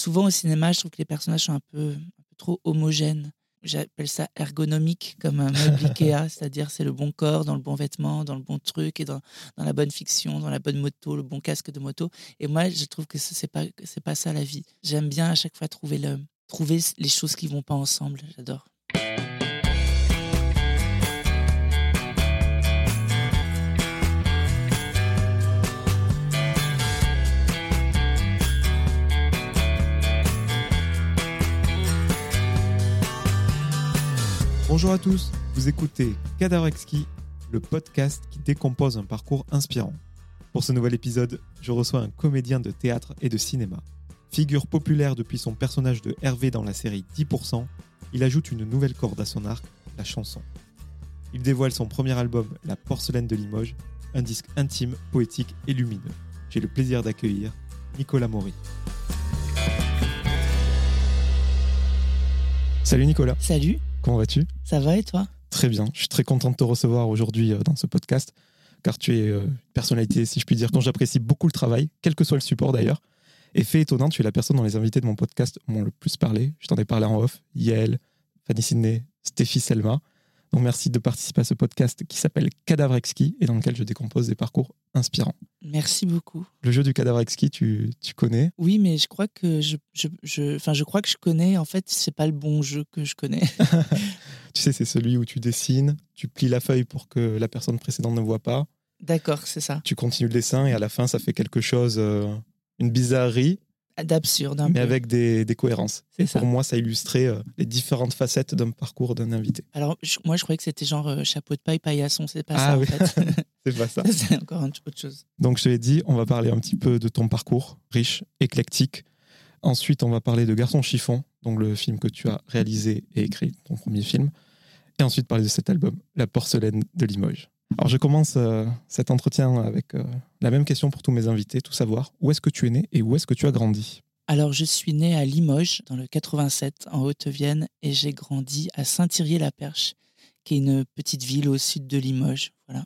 souvent au cinéma, je trouve que les personnages sont un peu, un peu trop homogènes. J'appelle ça ergonomique, comme un meuble Ikea, c'est-à-dire c'est le bon corps, dans le bon vêtement, dans le bon truc, et dans, dans, la bonne fiction, dans la bonne moto, le bon casque de moto. Et moi, je trouve que ce n'est pas, c'est pas ça la vie. J'aime bien à chaque fois trouver, le, trouver les choses qui vont pas ensemble. J'adore. Bonjour à tous, vous écoutez Cadavre Exquis, le podcast qui décompose un parcours inspirant. Pour ce nouvel épisode, je reçois un comédien de théâtre et de cinéma. Figure populaire depuis son personnage de Hervé dans la série 10%, il ajoute une nouvelle corde à son arc, la chanson. Il dévoile son premier album, La porcelaine de Limoges, un disque intime, poétique et lumineux. J'ai le plaisir d'accueillir Nicolas Maury. Salut Nicolas. Salut. Comment vas-tu? Ça va et toi? Très bien. Je suis très content de te recevoir aujourd'hui euh, dans ce podcast, car tu es euh, une personnalité, si je puis dire, dont j'apprécie beaucoup le travail, quel que soit le support d'ailleurs. Et fait étonnant, tu es la personne dont les invités de mon podcast m'ont le plus parlé. Je t'en ai parlé en off. Yael, Fanny Sidney, Stéphie Selma. Donc merci de participer à ce podcast qui s'appelle Cadavre Exquis et dans lequel je décompose des parcours inspirants. Merci beaucoup. Le jeu du cadavre exquis, tu, tu connais? Oui, mais je crois que je, je, je, enfin, je crois que je connais. En fait, c'est pas le bon jeu que je connais. tu sais, c'est celui où tu dessines, tu plies la feuille pour que la personne précédente ne voit pas. D'accord, c'est ça. Tu continues le dessin et à la fin, ça fait quelque chose, euh, une bizarrerie, d'absurde. Mais avec des, des cohérences. Ça. Pour moi, ça illustrait euh, les différentes facettes d'un parcours d'un invité. Alors, je- moi, je croyais que c'était genre euh, chapeau de paille, paillasson. C'est pas Ah ça, oui. en fait. C'est pas ça. c'est encore un- autre chose. Donc, je te l'ai dit, on va parler un petit peu de ton parcours, riche, éclectique. Ensuite, on va parler de Garçon chiffon, donc le film que tu as réalisé et écrit, ton premier film. Et ensuite, parler de cet album, La porcelaine de Limoges. Alors, je commence euh, cet entretien avec euh, la même question pour tous mes invités, tout savoir. Où est-ce que tu es né et où est-ce que tu as grandi? Alors, je suis né à Limoges, dans le 87, en Haute-Vienne, et j'ai grandi à Saint-Thierry-la-Perche, qui est une petite ville au sud de Limoges. Voilà.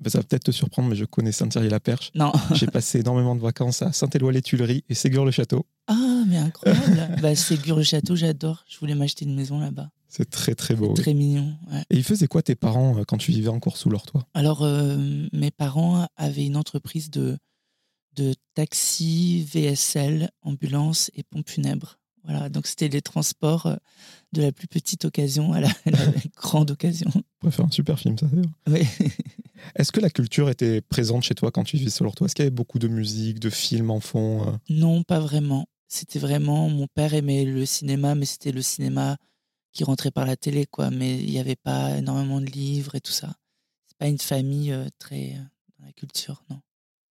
Ben, Ça va peut-être te surprendre, mais je connais Saint-Thierry-la-Perche. Non. J'ai passé énormément de vacances à Saint-Éloi-les-Tuileries et Ségur-le-Château. Ah, mais incroyable. bah, Ségur-le-Château, j'adore. Je voulais m'acheter une maison là-bas. C'est très très beau. Très mignon. ouais. Et ils faisaient quoi tes parents euh, quand tu vivais encore sous leur toit? Alors, euh, mes parents avaient une entreprise de, de taxi, VSL, ambulance et pompe funèbre. Voilà, donc c'était les transports euh, de la plus petite occasion à la, la grande occasion. On pourrait faire un super film, ça d'ailleurs. Oui. Est-ce que la culture était présente chez toi quand tu vivais sous leur toit? Est-ce qu'il y avait beaucoup de musique, de films en fond Non, pas vraiment. C'était vraiment. Mon père aimait le cinéma, mais c'était le cinéma qui rentrait par la télé, quoi. Mais il n'y avait pas énormément de livres et tout ça. C'est pas une famille euh, très euh, dans la culture, non.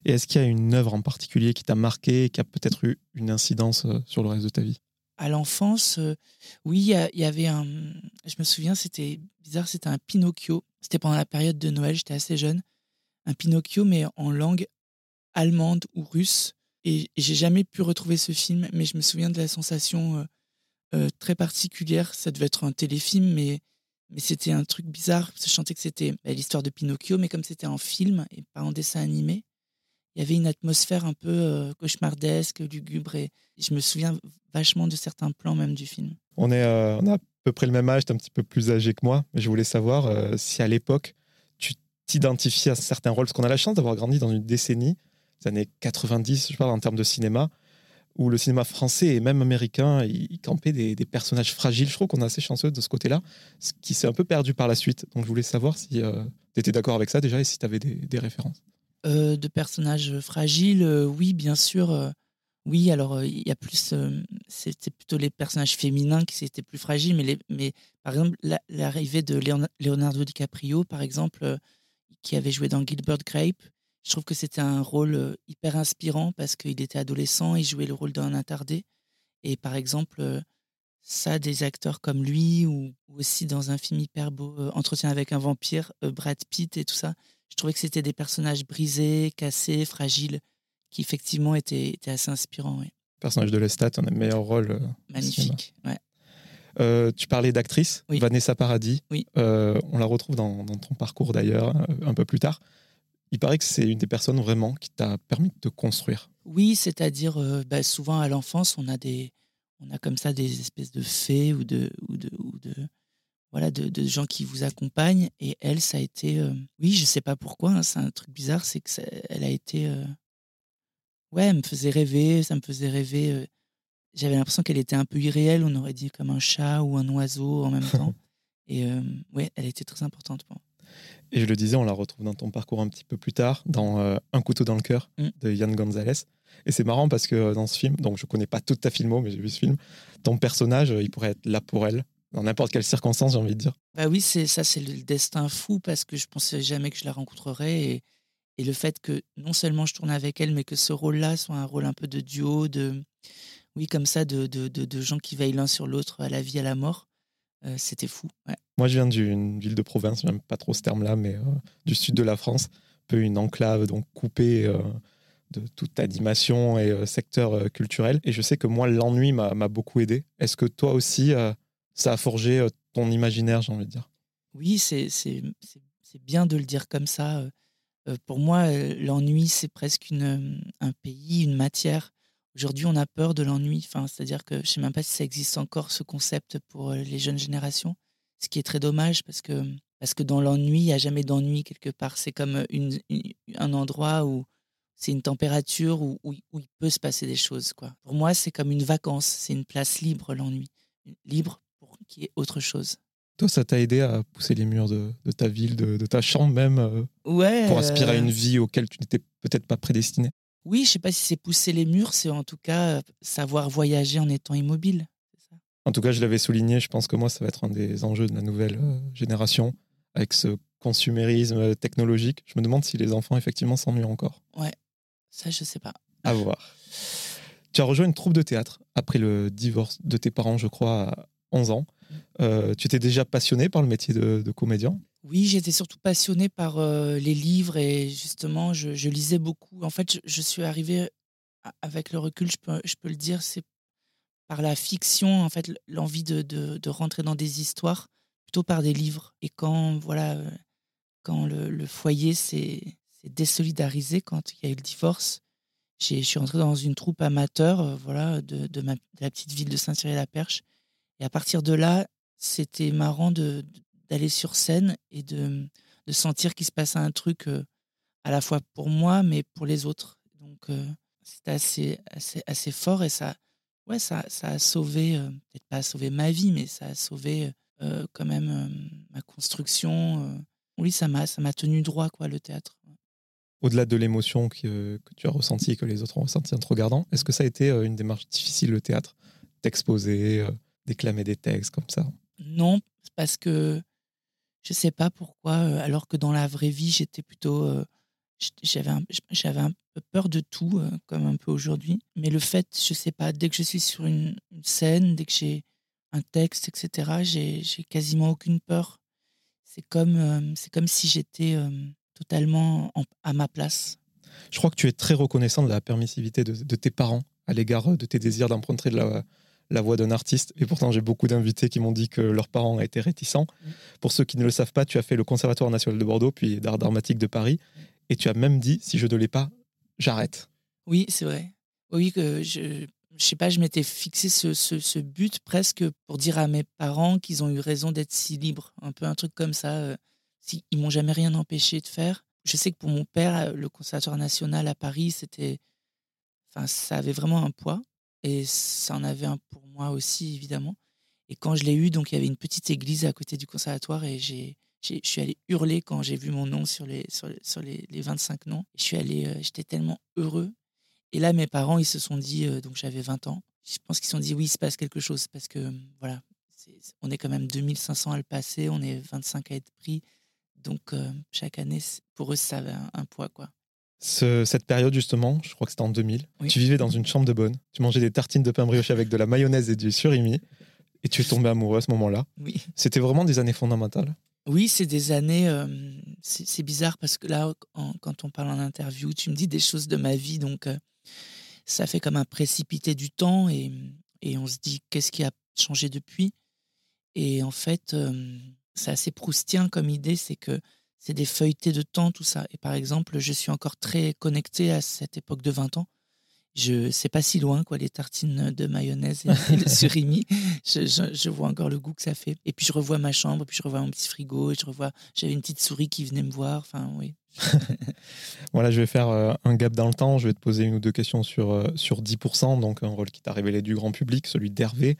Et est-ce qu'il y a une œuvre en particulier qui t'a marqué et qui a peut-être eu une incidence euh, sur le reste de ta vie? À l'enfance, euh, oui, il y, avait un. Je me souviens, c'était bizarre, c'était un Pinocchio. C'était pendant la période de Noël, j'étais assez jeune. Un Pinocchio, mais en langue allemande ou russe. Et j'ai jamais pu retrouver ce film, mais je me souviens de la sensation euh, euh, très particulière. Ça devait être un téléfilm, mais, mais c'était un truc bizarre. Je sentais que c'était bah, l'histoire de Pinocchio, mais comme c'était en film et pas en dessin animé, il y avait une atmosphère un peu euh, cauchemardesque, lugubre. Et je me souviens vachement de certains plans même du film. on, est, euh, on a à peu près le même âge, tu un petit peu plus âgé que moi, mais je voulais savoir si à l'époque tu t'identifies à certains rôles, parce qu'on a la chance d'avoir grandi dans une décennie, les années 90, je parle en termes de cinéma, où le cinéma français et même américain, il, campait des, personnages fragiles. Je trouve qu'on est assez chanceux de ce côté-là, ce qui s'est un peu perdu par la suite. Donc je voulais savoir si tu étais d'accord avec ça déjà et si tu avais des, références. Euh, de personnages fragiles, euh, oui, bien sûr. euh, oui, alors euh, il y a plus. euh, C'était plutôt les personnages féminins qui étaient plus fragiles, mais, par exemple, la- l'arrivée de Leonardo DiCaprio, par exemple, euh, qui avait joué dans Gilbert Grape, je trouve que c'était un rôle hyper inspirant parce qu'il était adolescent, il jouait le rôle d'un attardé. Et par exemple, ça, des acteurs comme lui, ou, ou aussi dans un film hyper beau, euh, Entretien avec un vampire, euh, Brad Pitt et tout ça, je trouvais que c'était des personnages brisés, cassés, fragiles, qui effectivement étaient, étaient assez inspirants. ouais. Personnage de Lestat, un des meilleurs rôles. euh, Magnifique. Ouais. Euh, tu parlais d'actrice, Oui. Vanessa Paradis. Oui. Euh, on la retrouve dans, dans ton parcours d'ailleurs, un peu plus tard. Il paraît que c'est une des personnes vraiment qui t'a permis de te construire. Oui, c'est-à-dire euh, bah, souvent à l'enfance, on a des, on a comme ça des espèces de fées ou de, ou de, ou de voilà, de, de, gens qui vous accompagnent. Et elle, ça a été, euh, oui, je sais pas pourquoi, hein, c'est un truc bizarre, c'est que ça, elle a été, euh, ouais, elle me faisait rêver, ça me faisait rêver. J'avais l'impression qu'elle était un peu irréelle, on aurait dit comme un chat ou un oiseau en même temps. Et ouais, elle était très importante pour moi. Et je le disais, on la retrouve dans ton parcours un petit peu plus tard, dans Un couteau dans le cœur mm. de Yann Gonzalez. Et c'est marrant parce que dans ce film, donc je connais pas toute ta filmo, mais j'ai vu ce film, ton personnage, il pourrait être là pour elle, dans n'importe quelle circonstance, j'ai envie de dire. Bah oui, c'est ça, c'est le destin fou parce que je pensais jamais que je la rencontrerais. Et, et le fait que non seulement je tourne avec elle, mais que ce rôle-là soit un rôle un peu de duo, de, oui, comme ça, de, de, de, gens qui veillent l'un sur l'autre à la vie, à la mort, euh, c'était fou. Moi, je viens d'une ville de province, j'aime pas trop ce terme-là, mais du sud de la France, un peu une enclave, donc coupée. De toute animation et euh, secteur euh, culturel. Et je sais que moi, l'ennui m'a beaucoup aidé. Est-ce que toi aussi, euh, ça a forgé ton imaginaire, j'ai envie de dire? Oui, c'est bien de le dire comme ça. pour moi, l'ennui, c'est presque une, un pays, une matière. Aujourd'hui, on a peur de l'ennui. Enfin, C'est-à-dire que je ne sais même pas si ça existe encore, ce concept pour les jeunes générations. Ce qui est très dommage parce que, parce que dans l'ennui, il n'y a jamais d'ennui quelque part. C'est comme une, un endroit où c'est une température où, où, il peut se passer des choses. Quoi. Pour moi, c'est comme une vacance, c'est une place libre, l'ennui. Libre pour qu'il y ait autre chose. Toi, ça t'a aidé à pousser les murs de, de ta ville, de, de, ta chambre même, euh, ouais, pour aspirer à une vie auquel tu n'étais peut-être pas prédestiné? Oui, je sais pas si c'est pousser les murs, c'est en tout cas savoir voyager en étant immobile. En tout cas, je l'avais souligné, je pense que moi, ça va être un des enjeux de la nouvelle génération, avec ce consumérisme technologique. Je me demande si les enfants, effectivement, s'ennuient encore. Ouais, ça, je sais pas. À voir. Tu as rejoint une troupe de théâtre après le divorce de tes parents, je crois, à 11 ans. Euh, tu étais déjà passionné par le métier de, comédien Oui, j'étais surtout passionné par euh, les livres et justement, je, lisais beaucoup. En fait, je, suis arrivée, avec le recul, je peux, le dire, c'est par la fiction, en fait, l'envie de, rentrer dans des histoires, plutôt par des livres. Et quand, voilà, quand le, foyer s'est désolidarisé quand il y a eu le divorce. Je suis rentré dans une troupe amateur euh, voilà, de, la petite ville de Saint-Cyril-la-Perche. Et à partir de là, c'était marrant d'aller sur scène et de, de sentir qu'il se passait un truc euh, à la fois pour moi, mais pour les autres. Donc, euh, c'était assez, assez, assez fort et ça, ouais, ça, ça a sauvé, peut-être pas sauvé ma vie, mais ça a sauvé quand même ma construction. oui, ça m'a tenu droit, quoi, le théâtre au-delà de l'émotion que, tu as ressentie et que les autres ont ressentie en te regardant, est-ce que ça a été euh, une démarche difficile, le théâtre? T'exposer, euh, déclamer des textes comme ça? Non, parce que je ne sais pas pourquoi, euh, alors que dans la vraie vie, j'étais plutôt. j'avais un, j'avais un peu peur de tout, comme un peu aujourd'hui. Mais le fait, je ne sais pas, dès que je suis sur une, scène, dès que j'ai un texte, etc., j'ai, j'ai quasiment aucune peur. C'est comme, c'est comme si j'étais totalement à ma place. Je crois que tu es très reconnaissant de la permissivité de, tes parents à l'égard de tes désirs d'emprunter la, la voix d'un artiste. Et pourtant, j'ai beaucoup d'invités qui m'ont dit que leurs parents étaient réticents. Mm. Pour ceux qui ne le savent pas, tu as fait le Conservatoire national de Bordeaux, puis d'art dramatique de Paris. Et tu as même dit, si je ne l'ai pas, j'arrête. Oui, c'est vrai. Oui, que je, je sais pas, je m'étais fixé ce, ce, but presque pour dire à mes parents qu'ils ont eu raison d'être si libres. Un peu un truc comme ça. Euh, ils m'ont jamais rien empêché de faire. Je sais que pour mon père, le Conservatoire national à Paris, c'était, enfin, ça avait vraiment un poids et ça en avait un pour moi aussi évidemment. Et quand je l'ai eu, donc il y avait une petite église à côté du conservatoire et j'ai, je suis allé hurler quand j'ai vu mon nom sur les, sur, les, les 25 noms. Je suis allé, euh, j'étais tellement heureux. Et là, mes parents, ils se sont dit, euh, donc j'avais 20 ans, je pense qu'ils se sont dit, oui, il se passe quelque chose parce que, voilà, on est quand même 2500 à le passer, on est 25 à être pris. Donc, euh, chaque année, pour eux, ça avait un, poids. quoi. Cette période, justement, je crois que c'était en 2000, tu vivais dans une chambre de bonne, tu mangeais des tartines de pain brioché avec de la mayonnaise et du surimi, et tu es tombé amoureux à ce moment-là. Oui. C'était vraiment des années fondamentales. Oui, c'est des années. Euh, c'est bizarre parce que là, quand on parle en interview, tu me dis des choses de ma vie, donc euh, ça fait comme un précipité du temps et, et on se dit qu'est-ce qui a changé depuis? Et en fait, c'est assez proustien comme idée, c'est que c'est des feuilletés de temps, tout ça. Et par exemple, je suis encore très connecté à cette époque de 20 ans. Je sais pas si loin, quoi, les tartines de mayonnaise et, de surimi. Je, je, vois encore le goût que ça fait. Et puis je revois ma chambre, puis je revois mon petit frigo, et je revois. J'avais une petite souris qui venait me voir. Enfin, oui. voilà, je vais faire euh, un gap dans le temps. Je vais te poser une ou deux questions sur, euh, sur 10%, donc un rôle qui t'a révélé du grand public, celui d'Hervé.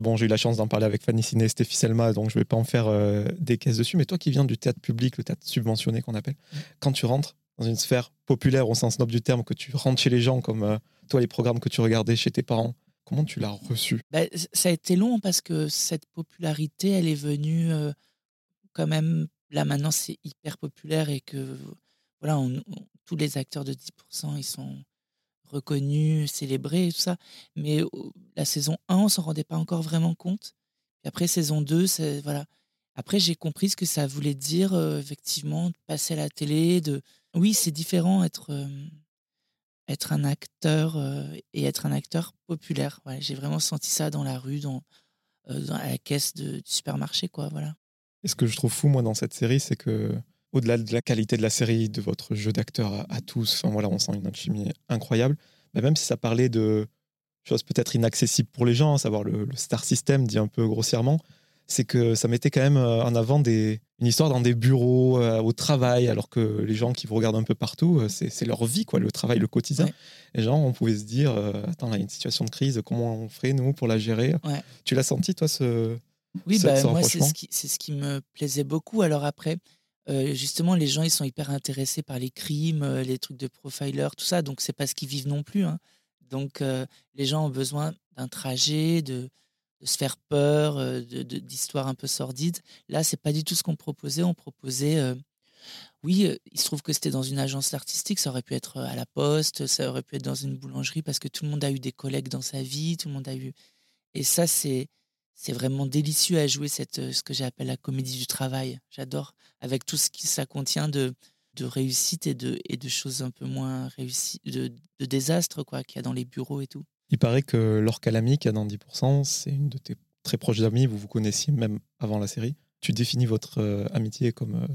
Bon, j'ai eu la chance d'en parler avec Fanny Ciné et Stéphie Selma, donc je ne vais pas en faire euh, des caisses dessus. Mais toi qui viens du théâtre public, le théâtre subventionné qu'on appelle, quand tu rentres dans une sphère populaire au sens noble du terme, que tu rentres chez les gens, comme euh, toi les programmes que tu regardais chez tes parents, comment tu l'as reçu? Bah, Ça a été long parce que cette popularité, elle est venue euh, quand même. Là maintenant, c'est hyper populaire et que voilà, tous les acteurs de 10%, ils sont reconnu, célébré tout ça. Mais la saison 1, on s'en rendait pas encore vraiment compte. Et après, saison 2, voilà. Après, j'ai compris ce que ça voulait dire, effectivement, de passer à la télé. De... Oui, c'est différent être, être un acteur et être un acteur populaire. j'ai vraiment senti ça dans la rue, dans, la caisse de, du supermarché. Quoi, voilà. Et ce que je trouve fou, moi, dans cette série, c'est que au-delà de la qualité de la série, de votre jeu d'acteur à, tous, enfin voilà, on sent une alchimie incroyable. Mais même si ça parlait de choses peut-être inaccessibles pour les gens, à savoir le, star system, dit un peu grossièrement, c'est que ça mettait quand même euh, en avant des, une histoire dans des bureaux, euh, au travail, alors que les gens qui vous regardent un peu partout, euh, c'est leur vie, quoi, le travail, le quotidien. Et genre, on pouvait se dire, attends, là, il y a une situation de crise, comment on ferait, nous, pour la gérer? Tu l'as senti, toi, ce. Oui, bah, moi, c'est ce, ce qui me plaisait beaucoup. Alors après, justement, les gens, ils sont hyper intéressés par les crimes, les trucs de profiler, tout ça. Donc, c'est pas ce qu'ils vivent non plus. Hein. Donc, les gens ont besoin d'un trajet, de, se faire peur, d'histoires un peu sordides. Là, c'est pas du tout ce qu'on proposait. On proposait. oui, il se trouve que c'était dans une agence artistique. Ça aurait pu être à la poste, ça aurait pu être dans une boulangerie parce que tout le monde a eu des collègues dans sa vie, tout le monde a eu. Et ça, c'est c'est vraiment délicieux à jouer cette, euh, ce que j'appelle la comédie du travail. J'adore, avec tout ce que ça contient de, de réussite et de, et de choses un peu moins réussies, de, de désastres quoi, qu'il y a dans les bureaux et tout. Il paraît que Laure Calamy, qui a dans 10%, c'est une de tes très proches amies, vous vous connaissiez même avant la série. Tu définis votre euh, amitié comme euh,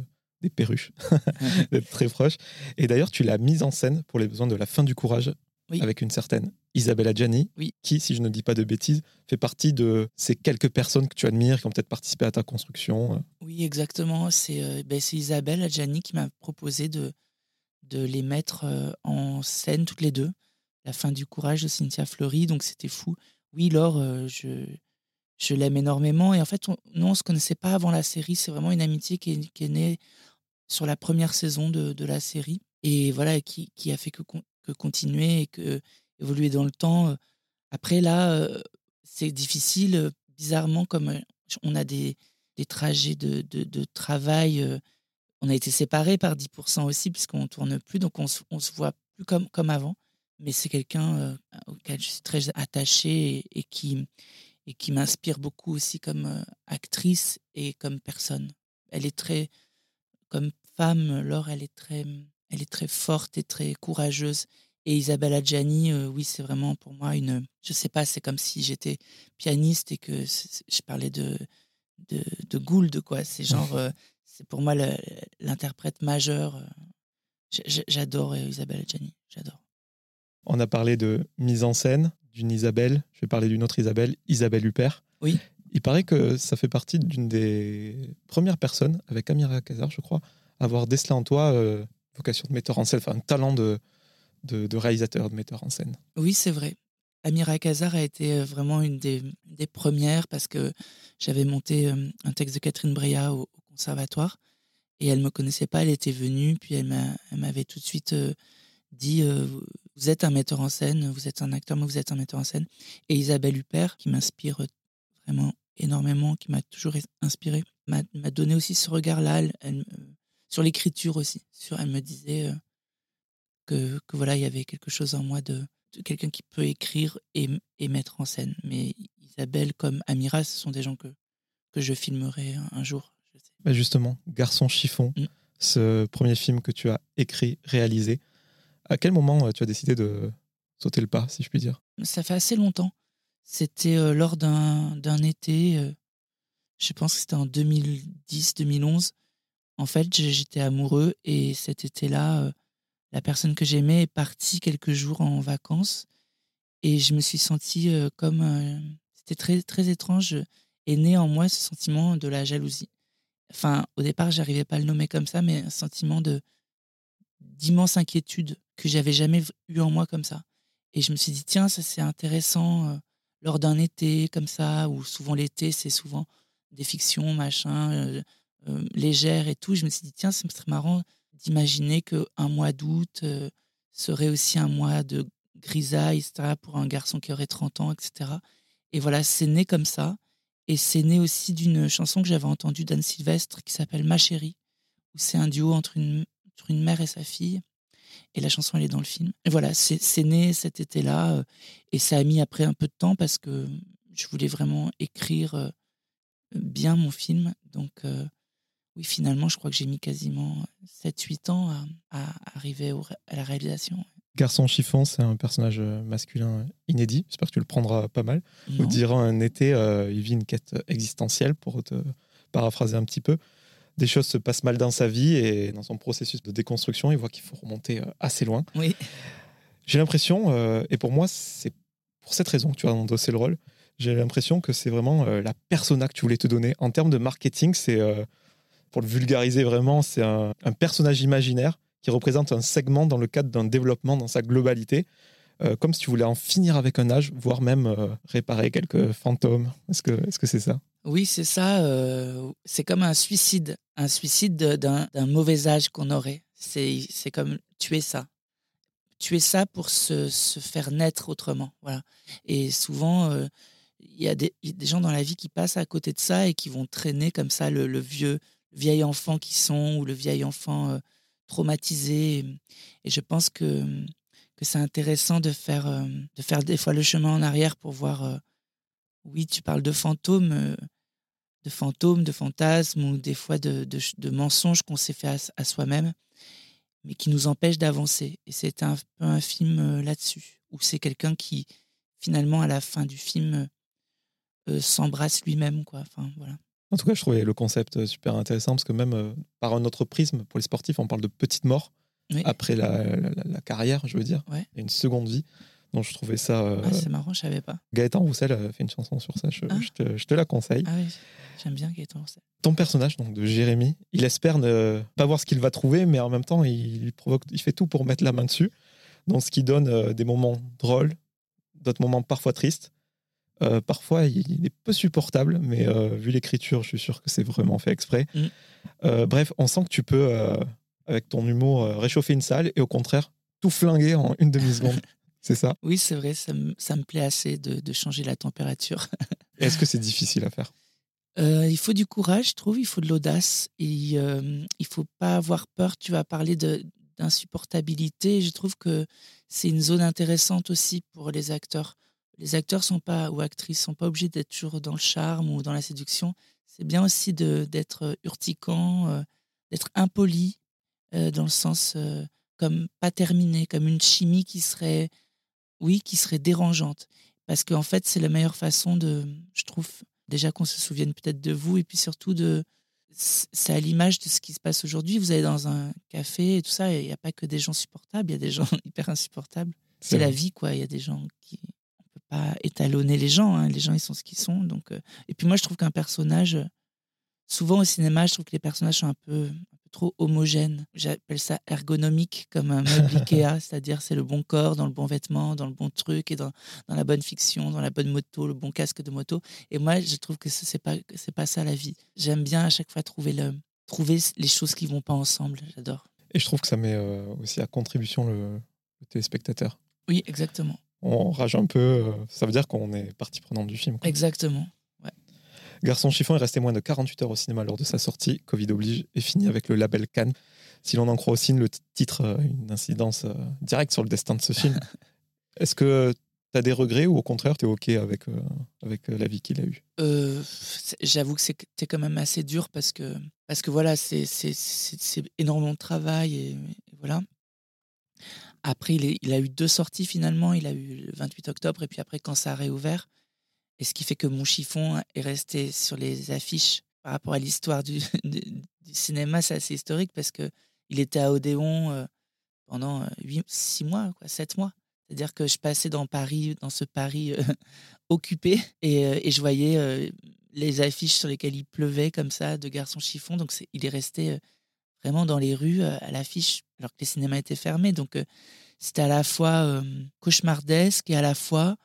des perruches, d'être très proches. Et d'ailleurs, tu l'as mise en scène pour les besoins de la fin du courage avec une certaine Isabella Gianni, qui, si je ne dis pas de bêtises, fait partie de ces quelques personnes que tu admires, qui ont peut-être participé à ta construction. Euh. Oui, exactement. C'est euh, ben, Isabelle Gianni qui m'a proposé de, de les mettre euh, en scène toutes les deux. La fin du courage de Cynthia Fleury, donc c'était fou. Oui, Laure, je, je l'aime énormément. Et en fait, on, nous, on ne se connaissait pas avant la série. C'est vraiment une amitié qui est, qui est, née sur la première saison de, de la série. Et voilà, qui, qui a fait que continuer et que évoluer dans le temps. Après, là, c'est difficile, bizarrement, comme on a des, des trajets de, de, travail. On a été séparés par 10% aussi, puisqu'on ne tourne plus, donc on ne se voit plus comme, comme avant. Mais c'est quelqu'un auquel je suis très attachée et, qui, et qui m'inspire beaucoup aussi comme actrice et comme personne. Elle est très, comme femme, Laure, elle est très, elle est très forte et très courageuse. Et Isabelle Adjani, euh, oui, c'est vraiment pour moi une. Je sais pas, c'est comme si j'étais pianiste et que je parlais de, de, de Gould, quoi. C'est genre. Euh, c'est pour moi l'interprète majeur. Euh. J'adore Isabelle Adjani, j'adore. On a parlé de mise en scène d'une Isabelle. Je vais parler d'une autre Isabelle, Isabelle Huppert. Oui. Il paraît que ça fait partie d'une des premières personnes, avec Amira Kazar, je crois, à avoir décelé en toi vocation de metteur en scène, enfin un talent de, de, réalisateur, de metteur en scène. Oui, c'est vrai. Amira Kazar a été euh, vraiment une des, premières parce que j'avais monté euh, un texte de Catherine Breillat au, conservatoire et elle ne me connaissait pas, elle était venue, puis elle m'avait tout de suite euh, dit Vous êtes un metteur en scène, vous êtes un acteur, mais vous êtes un metteur en scène. Et Isabelle Huppert, qui m'inspire vraiment énormément, qui m'a toujours inspiré, m'a donné aussi ce regard-là, sur l'écriture aussi. Elle me disait que, voilà, il y avait quelque chose en moi de, quelqu'un qui peut écrire et, et, mettre en scène. Mais Isabelle comme Amira, ce sont des gens que, que je filmerai un, jour. Bah, justement, Garçon chiffon, mm. ce premier film que tu as écrit, réalisé, à quel moment euh, tu as décidé de sauter le pas, si je puis dire? Ça fait assez longtemps. C'était euh, lors d'un été, euh, je pense que c'était en 2010-2011. En fait, j'étais amoureux et cet été-là, euh, la personne que j'aimais est partie quelques jours en vacances et je me suis sentie euh, comme. euh, C'était très, très étrange. Et né en moi ce sentiment de la jalousie. Enfin, au départ, j'arrivais pas à le nommer comme ça, mais un sentiment de d'immense inquiétude que j'avais jamais eu en moi comme ça. Et je me suis dit, tiens, ça c'est intéressant euh, lors d'un été comme ça, où souvent l'été, c'est souvent des fictions, machin, légères et tout. Je me suis dit, tiens, c'est très marrant d'imaginer qu'un mois d'août euh, serait aussi un mois de grisaille, etc., pour un garçon qui aurait 30 ans, etc. Et voilà, c'est né comme ça. Et c'est né aussi d'une chanson que j'avais entendue d'Anne Sylvestre qui s'appelle Ma chérie, où c'est un duo entre une, entre une mère et sa fille. Et la chanson, elle est dans le film. Et voilà, c'est né cet été-là. euh, Et ça a mis après un peu de temps parce que je voulais vraiment écrire euh, bien mon film. Donc, oui, finalement, je crois que j'ai mis quasiment 7-8 ans à, à arriver au à la réalisation. Garçon chiffon, c'est un personnage euh, masculin inédit. J'espère que tu le prendras pas mal. Non. Durant un été, euh, il vit une quête existentielle, pour te paraphraser un petit peu. Des choses se passent mal dans sa vie et dans son processus de déconstruction, il voit qu'il faut remonter euh, assez loin. Oui, J'ai l'impression, euh, et pour moi, c'est pour cette raison que tu as endossé le rôle, j'ai l'impression que c'est vraiment euh, la persona que tu voulais te donner. En termes de marketing, c'est, euh, pour le vulgariser vraiment, c'est un, personnage imaginaire qui représente un segment dans le cadre d'un développement dans sa globalité, euh, comme si tu voulais en finir avec un âge, voire même euh, réparer quelques fantômes. Est-ce que est-ce que c'est ça? Oui, c'est ça. euh, c'est comme un suicide, un suicide de- d'un mauvais âge qu'on aurait. C'est c'est comme tuer ça. Tuer ça pour se, se faire naître autrement. Voilà. Et souvent, il y, a des gens dans la vie qui passent à côté de ça et qui vont traîner comme ça le, vieux, vieil enfant qui sont ou le vieil enfant euh, traumatisé. Et je pense que, que c'est intéressant de faire, euh, de faire des fois le chemin en arrière pour voir. euh, oui, tu parles de fantômes. de fantômes, de fantasmes ou des fois de, de, de mensonges qu'on s'est fait à, à soi-même, mais qui nous empêchent d'avancer. Et c'est un peu un film là-dessus, où c'est quelqu'un qui, finalement, à la fin du film, s'embrasse lui-même. quoi. Enfin, voilà. En tout cas, je trouvais le concept euh, super intéressant parce que même euh, par un autre prisme, pour les sportifs, on parle de petite mort Oui. après la, la- la- la carrière, je veux dire. Ouais. A une seconde vie. Donc je trouvais ça. euh, Ah, c'est marrant, je savais pas. Gaëtan Roussel a fait une chanson sur ça. Je, Ah. je te, je te la conseille. Ah oui, j'aime bien Gaëtan Roussel. Ton personnage, donc de Jérémy, il espère ne pas voir ce qu'il va trouver, mais en même temps, il, il provoque, il fait tout pour mettre la main dessus. Donc, ce qui donne euh, des moments drôles, d'autres moments parfois tristes. Euh, parfois, il, il est peu supportable, mais euh, vu l'écriture, je suis sûr que c'est vraiment fait exprès. Mm. Euh, bref, on sent que tu peux, avec ton humour, réchauffer une salle et au contraire, tout flinguer en une demi-seconde. c'est ça? Oui, c'est vrai, ça me, ça me plaît assez de, de changer la température. Est-ce que c'est difficile à faire? Il faut du courage, je trouve, il faut de l'audace et euh, il faut pas avoir peur. Tu vas parler de- d'insupportabilité. Je trouve que c'est une zone intéressante aussi pour les acteurs. Les acteurs sont pas ou actrices sont pas obligés d'être toujours dans le charme ou dans la séduction. C'est bien aussi de d'être urticant, euh, d'être impoli euh, dans le sens euh, comme pas terminé, comme une chimie qui serait, oui, qui serait dérangeante. Parce qu'en fait, c'est la meilleure façon de, je trouve, déjà qu'on se souvienne peut-être de vous et puis surtout de c'est à l'image de ce qui se passe aujourd'hui vous allez dans un café et tout ça il n'y a pas que des gens supportables il y a des gens hyper insupportables c'est la vie quoi il y a des gens qui pas étalonner les gens hein. les gens ils sont ce qu'ils sont donc euh, et puis moi je trouve qu'un personnage euh, souvent au cinéma je trouve que les personnages sont un peu, un peu trop homogènes j'appelle ça ergonomique comme un meuble Ikea c'est-à-dire c'est le bon corps dans le bon vêtement dans le bon truc et dans, dans la bonne fiction dans la bonne moto le bon casque de moto et moi, je trouve que ce- c'est pas pas ça la vie. J'aime bien à chaque fois trouver le trouver les choses qui vont pas ensemble. J'adore. Et je trouve que ça met euh, aussi à contribution le, le téléspectateur. Oui, exactement, On rage un peu, euh, ça veut dire qu'on est partie prenante du film. quoi. exactement. Garçon chiffon est resté moins de 48 heures au cinéma lors de sa sortie, Covid oblige, et fini avec le label Cannes. Si l'on en croit aussi le titre, euh, une incidence euh, directe sur le destin de ce film. Est-ce que tu as des regrets ou au contraire tu es OK avec, euh, avec la vie qu'il a eue? Euh, J'avoue que c'était quand même assez dur parce que parce que voilà, c'est énormément de travail et, et voilà. Après, il, a eu deux sorties finalement. Il a eu le 28 octobre et puis après quand ça a réouvert. Et ce qui fait que mon chiffon est resté sur les affiches par rapport à l'histoire du, cinéma, c'est assez historique parce que il était à Odéon pendant 6 mois, quoi, 7 mois. C'est-à-dire que je passais dans Paris, dans ce Paris occupé, et, et, je voyais les affiches sur lesquelles il pleuvait comme ça de garçons chiffons. Donc il est resté vraiment dans les rues à l'affiche alors que les cinémas étaient fermés. Donc c'était à la fois cauchemardesque et à la fois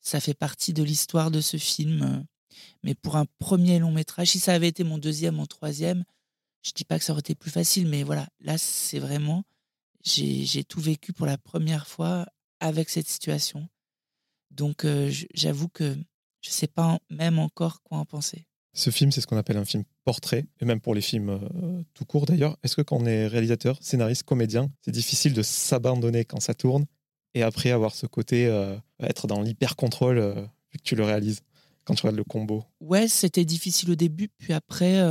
ça fait partie de l'histoire de ce film. Mais pour un premier long métrage, si ça avait été mon deuxième, mon troisième, je dis pas que ça aurait été plus facile, mais voilà, là c'est vraiment j'ai tout vécu pour la première fois avec cette situation. Donc j'avoue que je ne sais pas même encore quoi en penser. Ce film, c'est ce qu'on appelle un film portrait, et même pour les films euh, tout court d'ailleurs. Est-ce que quand on est réalisateur, scénariste, comédien, c'est difficile de s'abandonner quand ça tourne et après avoir ce côté, euh, être dans l'hyper-contrôle euh, vu que tu le réalises quand tu regardes le combo? Ouais, c'était difficile au début, puis après,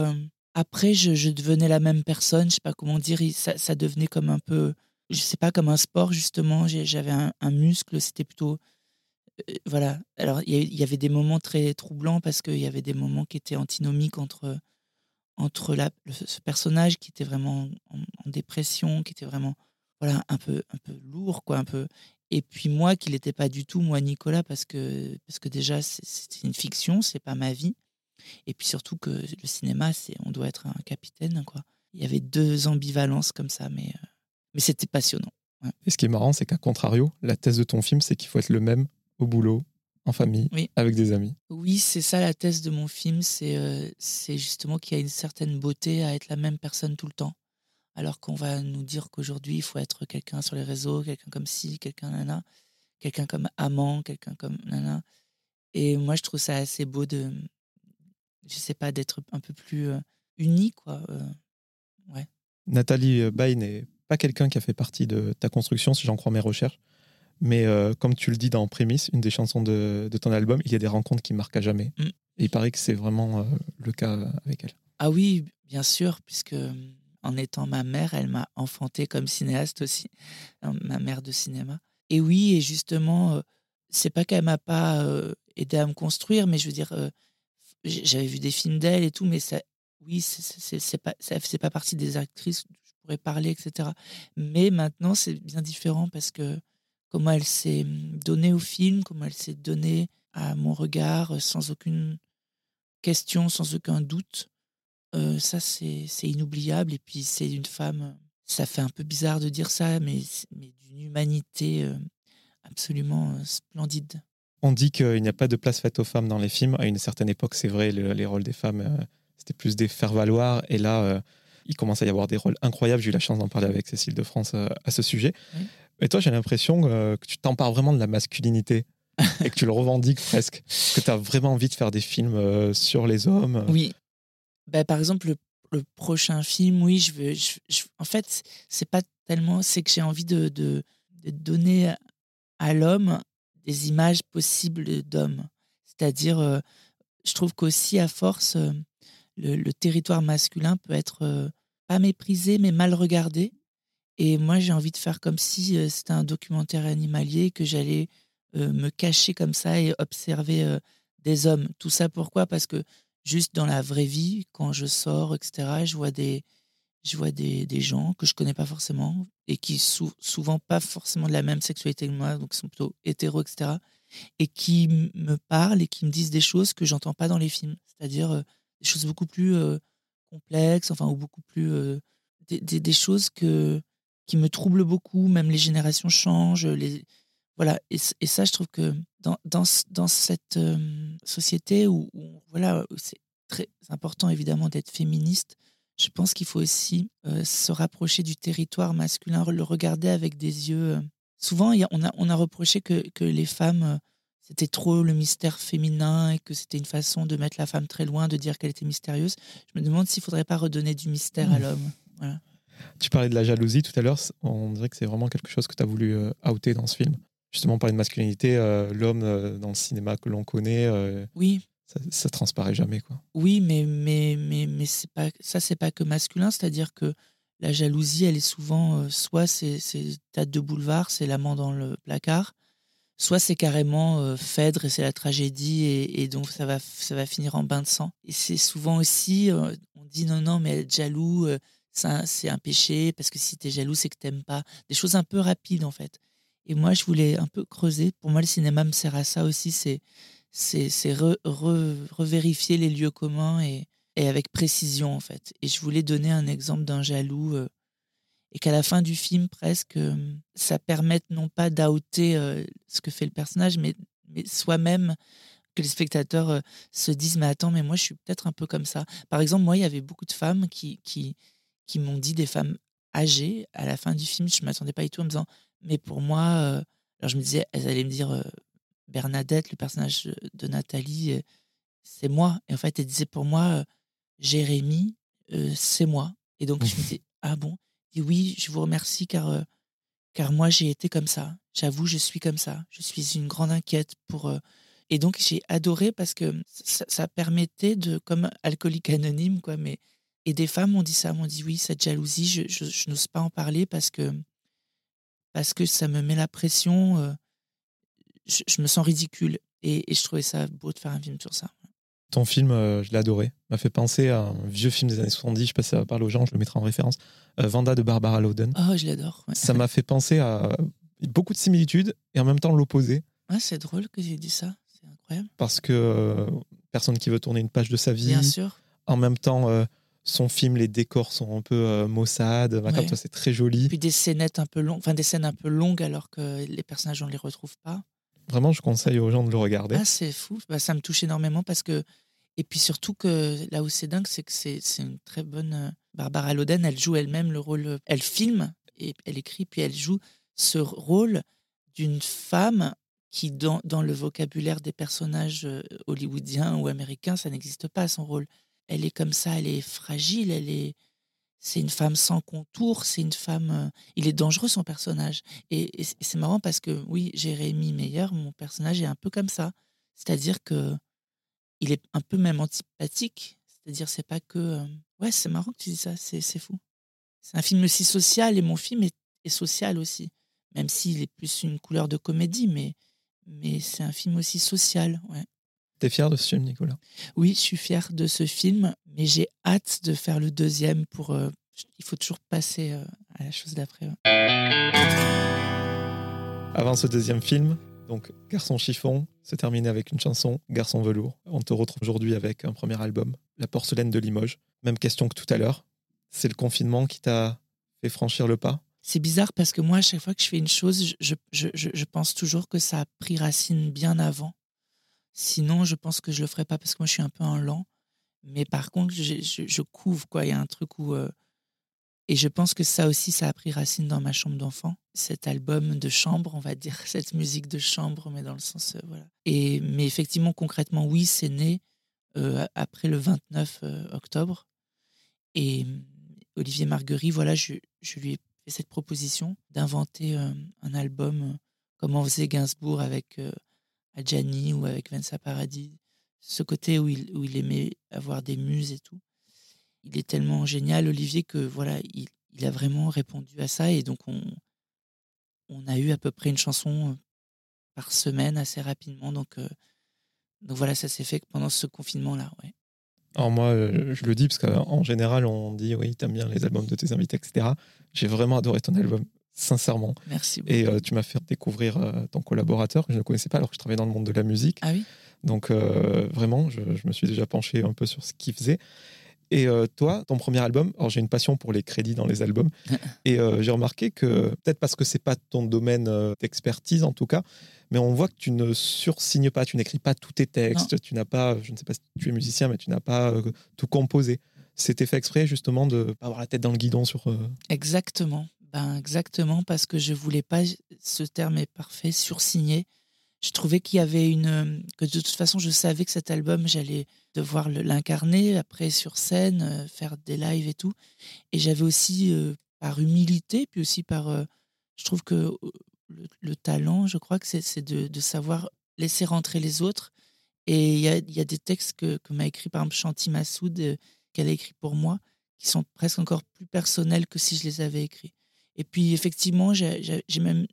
après je, devenais la même personne, je sais pas comment dire, ça, devenait comme un peu, je sais pas, comme un sport justement, j'avais un muscle, c'était plutôt voilà. Alors, il y, avait des moments très troublants parce qu'il y avait des moments qui étaient antinomiques entre, entre ce personnage qui était vraiment en, dépression, qui était vraiment voilà, un, peu, un peu lourd, quoi, un peu. Et puis moi, qui n'étais pas du tout, moi, Nicolas, parce que, parce que déjà, c'est une fiction, c'est pas ma vie. Et puis surtout que le cinéma, c'est on doit être un capitaine, quoi. Il y avait deux ambivalences comme ça, mais, mais c'était passionnant. Et ce qui est marrant, c'est qu'à contrario, la thèse de ton film, c'est qu'il faut être le même au boulot, en famille, avec des amis. Oui, c'est ça la thèse de mon film, c'est euh, c'est justement qu'il y a une certaine beauté à être la même personne tout le temps. Alors qu'on va nous dire qu'aujourd'hui, il faut être quelqu'un sur les réseaux, quelqu'un comme ci, quelqu'un nana, quelqu'un comme amant, quelqu'un comme nana. Et moi, je trouve ça assez beau de, je sais pas, d'être un peu plus euh, uni, quoi. Euh, ouais. Nathalie Bay n'est pas quelqu'un qui a fait partie de ta construction, si j'en crois mes recherches. Mais euh, comme tu le dis dans Prémisse, une des chansons de, ton album, il y a des rencontres qui marquent à jamais. Mm. Et il paraît que c'est vraiment euh, le cas avec elle. Ah oui, bien sûr, puisque en étant ma mère, elle m'a enfanté comme cinéaste aussi, hein, ma mère de cinéma. Et oui, et justement, euh, c'est pas qu'elle m'a pas aidé à me construire, mais je veux dire, j'avais vu des films d'elle et tout, mais ça, oui, c'est pas, ça pas partie des actrices, je pourrais parler, etc. Mais maintenant, c'est bien différent parce que comment elle s'est donnée au film, comment elle s'est donnée à mon regard euh, sans aucune question, sans aucun doute. Euh, ça, c'est inoubliable. Et puis, c'est une femme, ça fait un peu bizarre de dire ça, mais, mais d'une humanité euh, absolument splendide. On dit qu'il n'y a pas de place faite aux femmes dans les films. À une certaine époque, c'est vrai, les rôles des femmes, c'était plus des faire-valoir. Et là, il commence à y avoir des rôles incroyables. J'ai eu la chance d'en parler avec Cécile de France à ce sujet. Et toi, j'ai l'impression euh, que tu t'empares vraiment de la masculinité et que tu le revendiques presque. Que tu as vraiment envie de faire des films euh, sur les hommes. Oui. Bah, par exemple, le, prochain film, oui, je veux. en fait, c'est pas tellement. C'est que j'ai envie de, de, donner à l'homme des images possibles d'hommes. C'est-à-dire, euh, je trouve qu'aussi, à force, le, le, territoire masculin peut être pas méprisé, mais mal regardé. Et moi, j'ai envie de faire comme si euh, c'était un documentaire animalier, que j'allais euh, me cacher comme ça et observer euh, des hommes. Tout ça pourquoi? Parce que juste dans la vraie vie, quand je sors, etc., je vois des, je vois des, des gens que je connais pas forcément et qui sont souvent pas forcément de la même sexualité que moi, donc sont plutôt hétéros, etc., et qui me parlent et qui me disent des choses que j'entends pas dans les films. C'est-à-dire des choses beaucoup plus complexes, enfin, ou beaucoup plus. Des, des, des, choses que qui me trouble beaucoup. Même les générations changent. Les... Voilà. Et, ça, je trouve que dans, dans, dans cette euh, société où, voilà, c'est très important évidemment d'être féministe, je pense qu'il faut aussi euh, se rapprocher du territoire masculin, le regarder avec des yeux. Euh, souvent, y a, on, a, on a reproché que, que les femmes, c'était trop le mystère féminin et que c'était une façon de mettre la femme très loin, de dire qu'elle était mystérieuse. Je me demande s'il ne faudrait pas redonner du mystère à mmh. l'homme. Voilà. Tu parlais de la jalousie tout à l'heure. On dirait que c'est vraiment quelque chose que tu as voulu euh, outer dans ce film. Justement, parler de masculinité, euh, l'homme euh, dans le cinéma que l'on connaît. oui. Ça, ça, transparaît jamais, quoi. Oui, mais, mais, mais, mais c'est pas, ça, c'est pas que masculin. C'est-à-dire que la jalousie, elle est souvent soit c'est tête de boulevard, c'est l'amant dans le placard, soit c'est carrément Phèdre et c'est la tragédie et, donc ça va, ça va finir en bain de sang. Et c'est souvent aussi, on dit non, non, mais être jaloux, c'est un, péché parce que si tu es jaloux, c'est que t'aimes pas. Des choses un peu rapides en fait. Et moi, je voulais un peu creuser. Pour moi, le cinéma me sert à ça aussi. C'est c'est revérifier les lieux communs et, et, avec précision en fait. Et je voulais donner un exemple d'un jaloux et qu'à la fin du film presque ça permette non pas d'outer ce que fait le personnage mais, mais soi-même que les spectateurs se disent mais attends mais moi je suis peut-être un peu comme ça par exemple moi il y avait beaucoup de femmes qui qui, qui m'ont dit des femmes âgées à la fin du film je m'attendais pas du tout en me disant mais pour moi alors je me disais elles allaient me dire Bernadette le personnage de Nathalie c'est moi et en fait elle disait pour moi Jérémy c'est moi et donc je me disais ah bon? Oui, je vous remercie car, euh, car moi j'ai été comme ça. J'avoue, je suis comme ça. Je suis une grande inquiète pour. Euh, et donc j'ai adoré parce que ça, permettait de, comme alcoolique anonyme, quoi, mais. Et des femmes m'ont dit ça, m'ont dit oui, cette jalousie, je, je, n'ose pas en parler parce que, parce que ça me met la pression, euh, je, me sens ridicule. Et, et, je trouvais ça beau de faire un film sur ça. Ton film, euh, je l'ai adoré. M'a fait penser à un vieux film des années 70. Je sais pas si ça parler aux gens, je le mettrai en référence. Euh, Vanda de Barbara Loden. Oh, je l'adore. Ça m'a fait penser à beaucoup de similitudes et en même temps l'opposé. Ah, c'est drôle que j'ai dit ça. C'est incroyable. Parce que personne qui veut tourner une page de sa vie. Bien sûr. En même temps, son film, les décors sont un peu maussades. Ouais. c'est très joli. Puis des scénettes un peu longues, enfin des scènes un peu longues alors que les personnages on les retrouve pas. Vraiment, je conseille aux gens de le regarder. Ah, c'est fou. Bah, ça me touche énormément parce que. Et puis surtout que là où c'est dingue, c'est que c'est une très bonne. Euh, Barbara Loden, elle joue elle-même le rôle. Euh, elle filme et elle écrit, puis elle joue ce rôle d'une femme qui, dans, dans, le vocabulaire des personnages euh, hollywoodiens ou américains, ça n'existe pas son rôle. Elle est comme ça, elle est fragile, elle est c'est une femme sans contour, c'est une femme. Euh, il est dangereux son personnage. Et, c'est marrant parce que oui, Jérémy Meyer, mon personnage est un peu comme ça. C'est-à-dire que il est un peu même antipathique. C'est-à-dire c'est pas que. Euh, ouais, c'est marrant que tu dis ça. C'est fou. C'est un film aussi social et mon film est, social aussi, même s'il est plus une couleur de comédie, mais mais c'est un film aussi social. Ouais. T'es fier de ce film, Nicolas? Oui, je suis fier de ce film, mais j'ai hâte de faire le deuxième pour. Euh, il faut toujours passer euh, à la chose d'après. Avant ce deuxième film, donc Garçon chiffon, se terminer avec une chanson, Garçon velours. On te retrouve aujourd'hui avec un premier album, La porcelaine de Limoges. Même question que tout à l'heure. C'est le confinement qui t'a fait franchir le pas? C'est bizarre parce que moi, à chaque fois que je fais une chose, je, je, je, je pense toujours que ça a pris racine bien avant. Sinon, je pense que je le ferais pas parce que moi, je suis un peu un lent. Mais par contre, je, je, couvre, quoi. Il y a un truc où. Euh, et je pense que ça aussi, ça a pris racine dans ma chambre d'enfant. Cet album de chambre, on va dire, cette musique de chambre, mais dans le sens. Euh, voilà. Et, mais effectivement, concrètement, oui, c'est né euh, après le 29 octobre. Et Olivier Marguerite, voilà, je, je, lui ai fait cette proposition d'inventer un album comme on faisait Gainsbourg avec à Gianni ou avec Vanessa Paradis, ce côté où il, où il aimait avoir des muses et tout. Il est tellement génial, Olivier, que voilà, il, il a vraiment répondu à ça et donc on, on a eu à peu près une chanson euh, par semaine assez rapidement. Donc, euh, donc voilà, ça s'est fait pendant ce confinement-là. Ouais. Alors moi, euh, je le dis parce qu'en général, on dit oui, t'aimes bien les albums de tes invités, etc. J'ai vraiment adoré ton album sincèrement. Merci beaucoup. Et euh, tu m'as fait découvrir euh, ton collaborateur que je ne connaissais pas alors que je travaillais dans le monde de la musique. Ah oui Donc euh, vraiment, je, me suis déjà penché un peu sur ce qu'il faisait. Et toi, ton premier album, alors j'ai une passion pour les crédits dans les albums, et j'ai remarqué que, peut-être parce que c'est pas ton domaine d'expertise en tout cas, mais on voit que tu ne sursignes pas, tu n'écris pas tous tes textes, tu n'as pas, je ne sais pas si tu es musicien, mais tu n'as pas tout composé. C'était fait exprès justement de pas avoir la tête dans le guidon sur. Exactement. Ben, exactement, parce que je voulais pas, ce terme est parfait, sursigner. Je trouvais qu'il y avait une. que de toute façon, je savais que cet album, j'allais devoir l'incarner après sur scène, euh, faire des lives et tout. Et j'avais aussi, euh, par humilité, puis aussi par. Euh, je trouve que le, talent, je crois que c'est de, savoir laisser rentrer les autres. Et il y a, y a, des textes que, que m'a écrit, par exemple, Chanty Massoud, qu'elle a écrit pour moi, qui sont presque encore plus personnels que si je les avais écrits. Et puis, effectivement, j'ai même.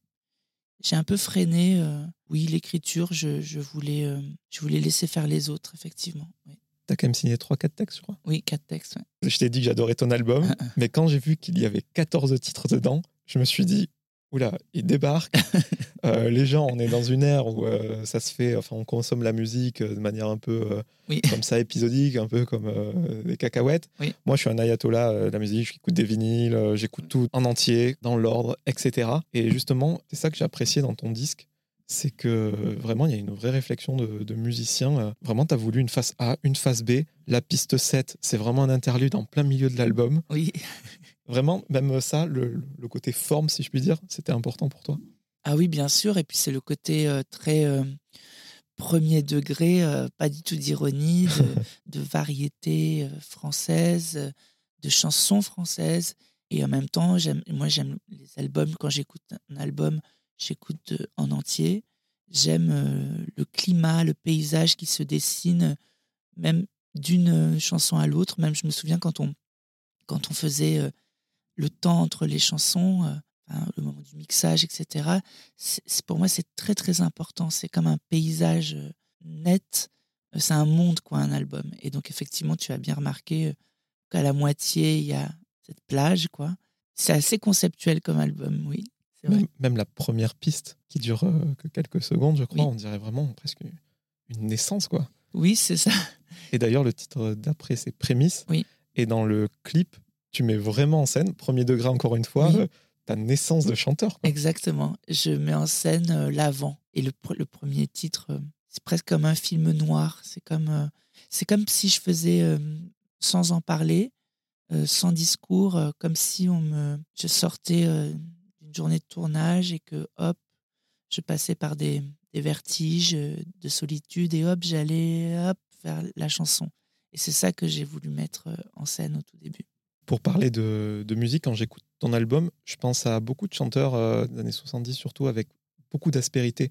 j'ai un peu freiné. euh, oui, l'écriture, je, je voulais, euh, je voulais laisser faire les autres, effectivement. Oui, T'as quand même signé 3-4 textes, je crois. Oui, quatre textes. ouais. Je t'ai dit que j'adorais ton album, mais quand j'ai vu qu'il y avait 14 titres dedans, je me suis dit, oula, il débarque. Euh, les gens, on est dans une ère où euh, ça se fait, enfin, on consomme la musique euh, de manière un peu Oui. comme ça, épisodique, un peu comme des cacahuètes. Oui. Moi, je suis un ayatollah de la musique, j'écoute des vinyles, j'écoute tout en entier, dans l'ordre, etc. Et justement, c'est ça que j'ai apprécié dans ton disque. C'est que vraiment, il y a une vraie réflexion de, de musicien. Vraiment, tu as voulu une face A, une face B. La piste 7, c'est vraiment un interlude en plein milieu de l'album. Oui. Vraiment, même ça, le, le côté forme, si je puis dire, c'était important pour toi? Ah oui, bien sûr. Et puis c'est le côté euh, très euh, premier degré, euh, pas du tout d'ironie, de, de variété française, de chansons françaises. Et en même temps, moi j'aime les albums. Quand j'écoute un album, j'écoute en entier. J'aime le climat, le paysage qui se dessine, même d'une chanson à l'autre. Même je me souviens quand on, quand on faisait le temps entre les chansons, euh, le moment du mixage, etc. c'est- pour moi, c'est très très important. C'est comme un paysage euh, net. Euh, C'est un monde, quoi, un album. Et donc, effectivement, tu as bien remarqué qu'à la moitié, il y a cette plage, quoi. C'est assez conceptuel comme album, oui. Vrai. Même, même la première piste, qui dure euh, que quelques secondes, je crois, Oui. on dirait vraiment presque une naissance, quoi. Oui, c'est ça. Et d'ailleurs, le titre d'après, c'est Prémisse. Oui. Et dans le clip, tu mets vraiment en scène, premier degré encore une fois, Oui. euh, ta naissance de chanteur. quoi. Exactement. Je mets en scène euh, l'avant. Et le, pr- le premier titre, euh, c'est presque comme un film noir. C'est comme, euh, c'est comme si je faisais, sans en parler, sans discours, comme si on me, je sortais d'une journée de tournage et que, hop, je passais par des, des vertiges de solitude et hop, j'allais hop, faire la chanson. Et c'est ça que j'ai voulu mettre en scène au tout début. Pour parler de, musique, quand j'écoute ton album, je pense à beaucoup de chanteurs des années 70, surtout avec beaucoup d'aspérité.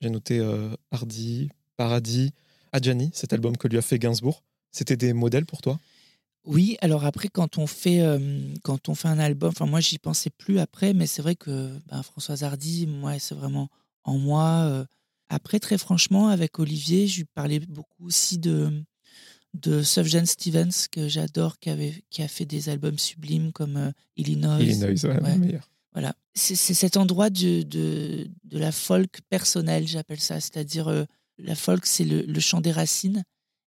J'ai noté euh, Hardy, Paradis, Adjani, cet album que lui a fait Gainsbourg. C'était des modèles pour toi? Oui, alors après, quand on fait, euh, quand on fait un album, moi j'y pensais plus après, mais c'est vrai que ben, Françoise Hardy, moi c'est vraiment en moi. euh. Après, très franchement, avec Olivier, je lui parlais beaucoup aussi de, de Sufjan Stevens, que j'adore, qui, avait, qui a fait des albums sublimes comme euh, Illinois. Illinois, ouais, ouais. le meilleur. Voilà. C'est cet endroit de, de, de la folk personnelle, j'appelle ça. C'est-à-dire, euh, la folk, c'est le, le chant des racines.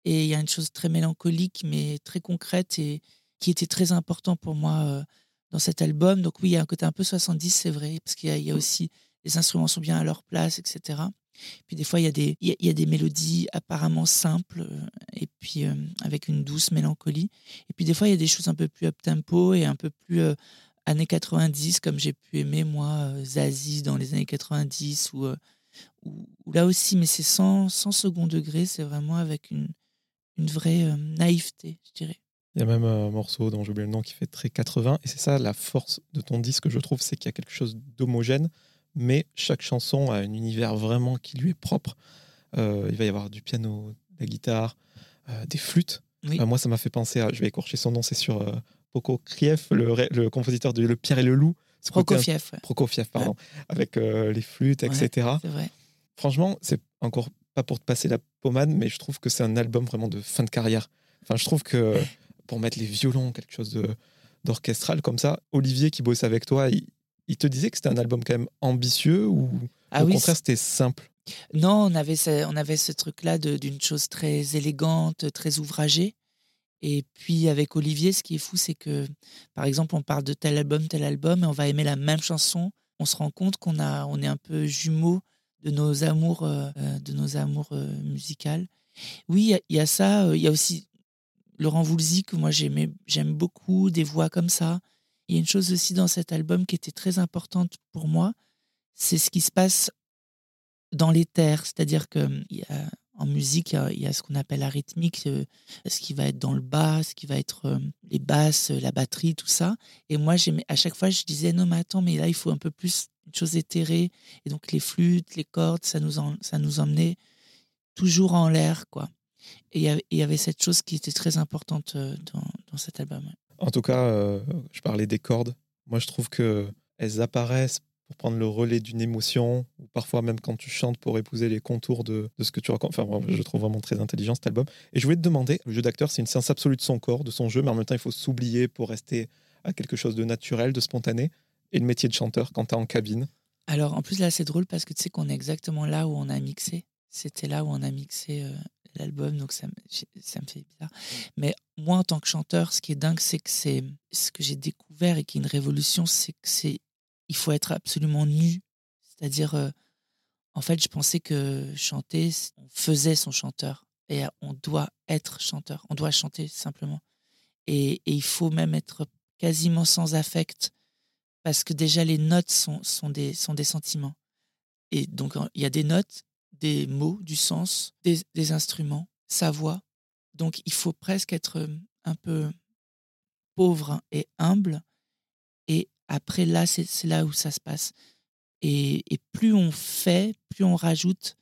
Et il y a une chose très mélancolique, mais très concrète et qui était très important pour moi euh, dans cet album. Donc oui, il y a un côté un peu 70, c'est vrai, parce qu'il y a aussi, les instruments sont bien à leur place, etc. Puis des fois, il y a des, y a, des mélodies apparemment simples, euh, et puis euh, avec une douce mélancolie. Et puis des fois, il y a des choses un peu plus up-tempo et un peu plus euh, années 90, comme j'ai pu aimer, moi, Zazie dans les années 90, ou, ou, là aussi, mais c'est sans, sans second degré, c'est vraiment avec une, une vraie naïveté, je dirais. Il y a même un morceau dont j'ai oublié le nom qui fait très 80. Et c'est ça la force de ton disque, je trouve, c'est qu'il y a quelque chose d'homogène, mais chaque chanson a un univers vraiment qui lui est propre. Euh, il va y avoir du piano, de la guitare, euh, des flûtes. Oui. Euh, moi, ça m'a fait penser à, je vais écorcher son nom, c'est sur Prokofiev, le, compositeur de Le Pierre et le Loup. Un- Prokofiev, ouais, Prokofiev, pardon. Avec les flûtes, Ouais. etc. c'est vrai. Franchement, c'est encore pas pour te passer la pommade, mais je trouve que c'est un album vraiment de fin de carrière. Enfin, je trouve que pour mettre les violons, quelque chose de- d'orchestral comme ça, Olivier qui bosse avec toi, il, il te disait que c'était un album quand même ambitieux ou Ah au oui, contraire c'était simple? Non, on avait ce, on avait ce truc-là d'une chose très élégante, très ouvragée. Et puis avec Olivier, ce qui est fou, c'est que, par exemple, on parle de tel album, tel album, et on va aimer la même chanson. On se rend compte qu'on a, on est un peu jumeaux de nos amours, euh, de nos amours euh, musicales. Oui, il y a- il y, a ça. euh, Il y a aussi Laurent Voulzy que moi j'aime beaucoup, des voix comme ça. Il y a une chose aussi dans cet album qui était très importante pour moi, c'est ce qui se passe dans les terres, c'est-à-dire que hum, en musique, il y a, ce qu'on appelle la rythmique, euh, ce qui va être dans le bas, ce qui va être euh, les basses, euh, la batterie, tout ça. Et moi, à chaque fois, je disais non, mais attends, mais là, il faut un peu plus une chose éthérée. Et donc, les flûtes, les cordes, ça nous, en- ça nous emmenait toujours en l'air, quoi. Et il y avait- cette chose qui était très importante euh, dans cet album. En tout cas, euh, je parlais des cordes. Moi, je trouve que elles apparaissent pour prendre le relais d'une émotion, ou parfois même quand tu chantes pour épouser les contours de, de ce que tu racontes. Enfin, je trouve vraiment très intelligent cet album. Et je voulais te demander, le jeu d'acteur, c'est une science absolue de son corps, de son jeu, mais en même temps, il faut s'oublier pour rester à quelque chose de naturel, de spontané. Et le métier de chanteur quand tu es en cabine? Alors, en plus, là, c'est drôle parce que tu sais qu'on est exactement là où on a mixé. C'était là où on a mixé euh, l'album, donc ça, ça, me fait bizarre. Mais moi, en tant que chanteur, ce qui est dingue, c'est que c'est ce que j'ai découvert et qui est une révolution, c'est que c'est il faut être absolument nu. C'est-à-dire, euh, en fait, je pensais que chanter, on faisait son chanteur. Et on doit être chanteur. On doit chanter simplement. Et, et il faut même être quasiment sans affect parce que déjà les notes sont, sont, des, sont des sentiments. Et donc il y a des notes, des mots, du sens, des, instruments, sa voix. Donc il faut presque être euh, un peu pauvre et humble. Et après là, c'est là où ça se passe. Et, et, plus on fait, plus on rajoute,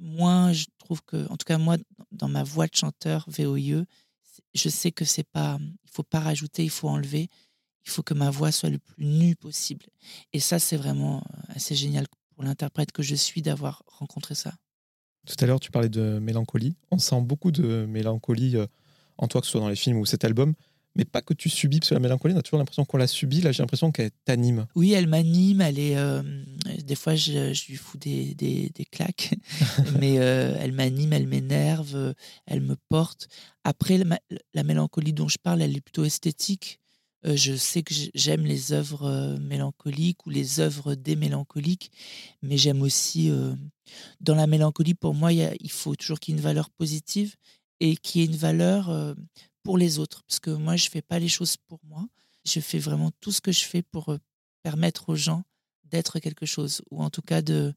moins je trouve que, en tout cas moi, dans ma voix de chanteur VOIE, je sais que c'est pas, il faut pas rajouter, il faut enlever il faut que ma voix soit le plus nue possible. Et ça, c'est vraiment euh, assez génial pour l'interprète que je suis d'avoir rencontré ça. Tout à l'heure, tu parlais de mélancolie. On sent beaucoup de mélancolie euh, en toi, que ce soit dans les films ou cet album, mais pas que tu subis, parce que la mélancolie, on a toujours l'impression qu'on la subit. Là, j'ai l'impression qu'elle t'anime. Oui, elle m'anime. Elle est. Euh, des fois, je, lui fous des, des, claques, mais elle m'anime, elle m'énerve, elle me porte. Après, la, mélancolie dont je parle, elle est plutôt esthétique je sais que j'aime les œuvres mélancoliques ou les œuvres des mélancoliques, mais j'aime aussi, dans la mélancolie, pour moi, il faut toujours qu'il y ait une valeur positive et qu'il y ait une valeur pour les autres. Parce que moi, je ne fais pas les choses pour moi. Je fais vraiment tout ce que je fais pour permettre aux gens d'être quelque chose, ou en tout cas de,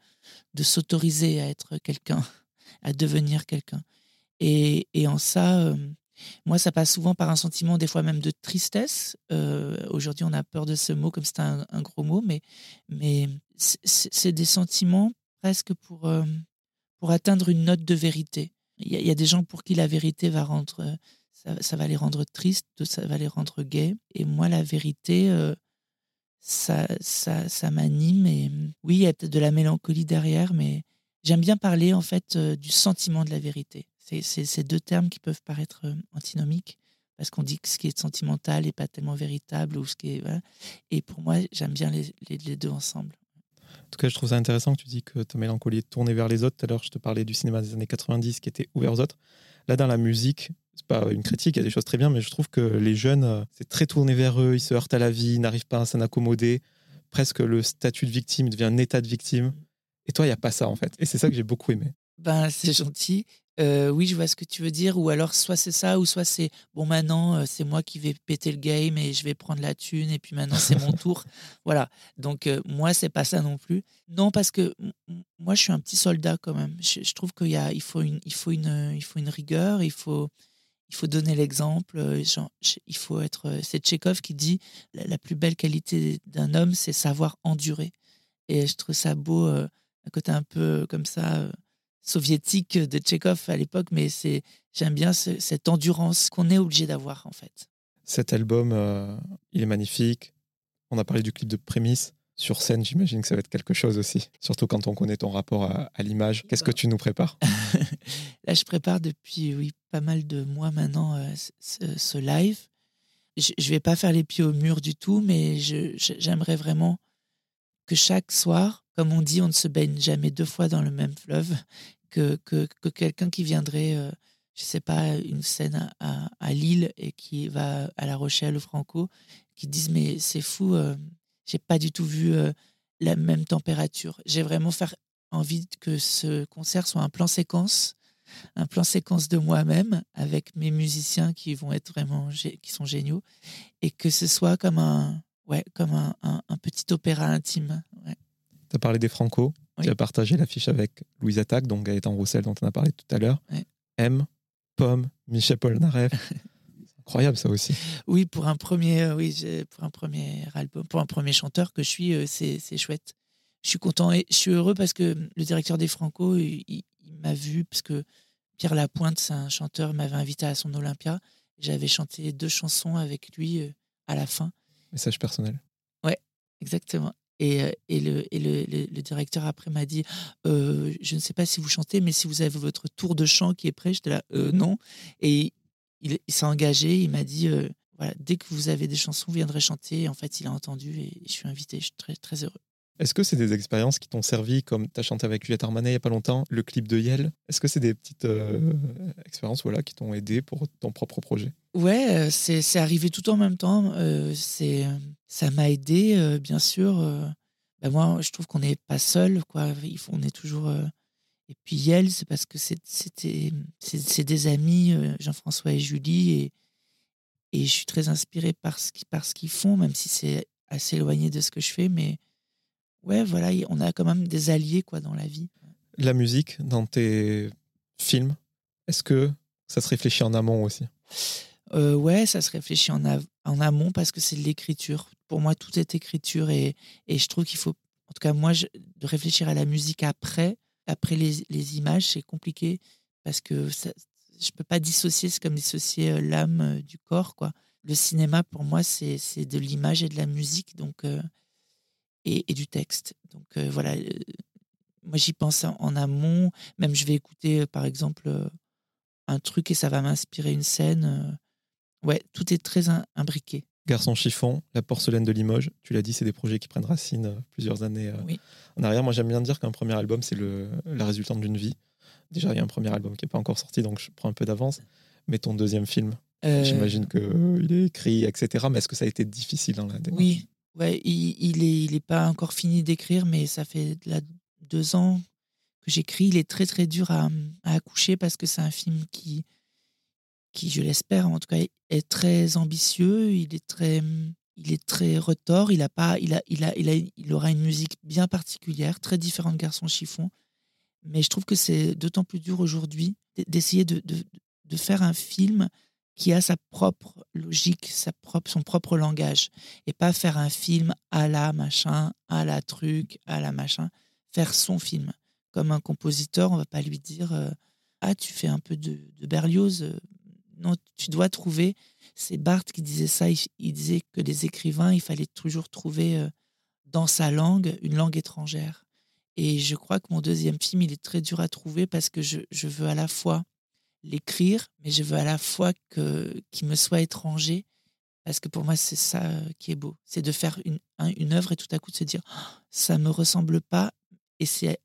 de s'autoriser à être quelqu'un, à devenir quelqu'un. Et, et, en ça, moi, ça passe souvent par un sentiment, des fois même de tristesse. Euh, aujourd'hui, on a peur de ce mot comme c'est un, gros mot, mais, mais c'est des sentiments presque pour, euh, pour atteindre une note de vérité. Il y, a des gens pour qui la vérité va rendre, ça, va les rendre tristes, ça va les rendre gays. Et moi, la vérité, euh, ça, ça, ça m'anime. Et oui, il y a peut-être de la mélancolie derrière, mais j'aime bien parler en fait du sentiment de la vérité. C'est ces deux termes qui peuvent paraître euh, antinomiques parce qu'on dit que ce qui est sentimental n'est pas tellement véritable ou ce qui est et pour moi j'aime bien les, les, deux ensemble. En tout cas, je trouve ça intéressant que tu dis que ta mélancolie est tournée vers les autres. Tout à l'heure, je te parlais du cinéma des années 90 qui était ouvert aux autres. Là, dans la musique, c'est pas une critique, il y a des choses très bien, mais je trouve que les jeunes, euh, c'est très tourné vers eux, ils se heurtent à la vie, ils n'arrivent pas à s'en accommoder. Presque le statut de victime devient un état de victime. Et toi, il n'y a pas ça, en fait. Et c'est ça que j'ai beaucoup aimé. Ben, c'est gentil. Euh, oui, je vois ce que tu veux dire. Ou alors, soit c'est ça, ou soit c'est bon, maintenant, c'est moi qui vais péter le game et je vais prendre la thune, et puis maintenant, c'est mon tour. Voilà. Donc, euh, moi, c'est pas ça non plus. Non, parce que moi, je suis un petit soldat quand même. Je, trouve qu'il il faut, une, il, faut une, il faut une rigueur, il faut, il faut donner l'exemple. il faut être. C'est Tchékov qui dit la, la plus belle qualité d'un homme, c'est savoir endurer. Et je trouve ça beau, un côté un peu comme ça soviétique de Tchekhov à l'époque, mais c'est j'aime bien cette endurance qu'on est obligé d'avoir en fait. Cet album, euh, il est magnifique. On a parlé du clip de Prémisse. Sur scène, j'imagine que ça va être quelque chose aussi, surtout quand on connaît ton rapport à, l'image. Qu'est-ce que tu nous prépares? Là, je prépare depuis oui, pas mal de mois maintenant euh, ce, live. Je ne vais pas faire les pieds au mur du tout, mais j'aimerais vraiment que chaque soir, comme on dit, on ne se baigne jamais deux fois dans le même fleuve, que, que, quelqu'un qui viendrait, euh, je ne sais pas, une scène à, à, Lille et qui va à La Rochelle, au Franco, qui disent mais c'est fou, euh, j'ai pas du tout vu euh, la même température. J'ai vraiment faire, envie que ce concert soit un plan séquence, un plan séquence de moi-même avec mes musiciens qui vont être vraiment, qui sont géniaux, et que ce soit comme un, ouais, comme un, un, petit opéra intime. Ouais. Tu as parlé des Franco. Tu as partagé l'affiche avec Louise Attaque, donc Gaëtan Roussel, dont on a parlé tout à l'heure. M, Pomme, Michel Polnareff. incroyable, ça aussi. Oui, pour un premier, euh, oui, pour un premier album, pour un premier chanteur que je suis, euh, c'est chouette. Je suis content et je suis heureux parce que le directeur des Franco, il, il m'a vu parce que Pierre Lapointe, c'est un chanteur, m'avait invité à son Olympia. J'avais chanté deux chansons avec lui euh, à la fin. Message personnel. Ouais, exactement. Et, euh, et, le, et le, directeur après m'a dit euh, Je ne sais pas si vous chantez, mais si vous avez votre tour de chant qui est prêt, j'étais là euh, Non. Et il, s'est engagé, il m'a dit voilà, Dès que vous avez des chansons, vous viendrez chanter. En fait, il a entendu et je suis invité. Je suis très, très heureux. Est-ce que c'est des expériences qui t'ont servi, comme tu as chanté avec Juliette Armanet il n'y a pas longtemps, le clip de Yel Est-ce que c'est des petites expériences voilà, qui t'ont aidé pour ton propre projet? Ouais, c'est arrivé tout en même temps. c'est ça m'a aidé, bien sûr. Ben moi, je trouve qu'on n'est pas seul, quoi. On est toujours. Et puis Yel, c'est parce que c'était c'est des amis, Jean-François et Julie, et, et je suis très inspirée par ce qu'ils font, même si c'est assez éloigné de ce que je fais, mais ouais, voilà, on a quand même des alliés quoi dans la vie. La musique dans tes films, est-ce que ça se réfléchit en amont aussi? Euh, Ouais, ça se réfléchit en, en amont parce que c'est de l'écriture. Pour moi, tout est écriture et, et je trouve qu'il faut, en tout cas moi, je, de réfléchir à la musique après, après les, les images, c'est compliqué parce que ça, je peux pas dissocier, c'est comme dissocier euh, l'âme euh, du corps, quoi. Le cinéma, pour moi, c'est de l'image et de la musique, donc euh, et, et, du texte. Donc voilà, moi j'y pense en amont. Même je vais écouter, par exemple, un truc et ça va m'inspirer une scène ouais, tout est très imbriqué. Garçon chiffon, la porcelaine de Limoges, tu l'as dit, c'est des projets qui prennent racine euh, plusieurs années euh, en arrière. Moi, j'aime bien dire qu'un premier album, c'est la résultante d'une vie. Déjà, il y a un premier album qui n'est pas encore sorti, donc je prends un peu d'avance. Mais ton deuxième film, euh, j'imagine qu'il est écrit, etc. Mais est-ce que ça a été difficile dans la démarche? Oui, ouais, il n'est il est pas encore fini d'écrire, mais ça fait deux ans que j'écris. Il est très, très dur à accoucher parce que c'est un film qui qui, je l'espère, en tout cas, est très ambitieux. Il est très, il est très retors. Il a pas, il a, il a, il il aura une musique bien particulière, très différente de Garçon Chiffon. Mais je trouve que c'est d'autant plus dur aujourd'hui d'essayer de, de, de, faire un film qui a sa propre logique, sa propre, son propre langage, et pas faire un film à la machin, à la truc, à la machin. Faire son film. Comme un compositeur, on va pas lui dire euh, ah tu fais un peu de, Berlioz, euh, non, tu dois trouver. C'est Barthes qui disait ça. Il, disait que les écrivains, il fallait toujours trouver euh, dans sa langue une langue étrangère. Et je crois que mon deuxième film, il est très dur à trouver parce que je, veux à la fois l'écrire, mais je veux à la fois qu'il me soit étranger. Parce que pour moi, c'est ça euh, qui est beau. C'est de faire une, une œuvre et tout à coup de se dire, «Oh, ça me ressemble pas et c'est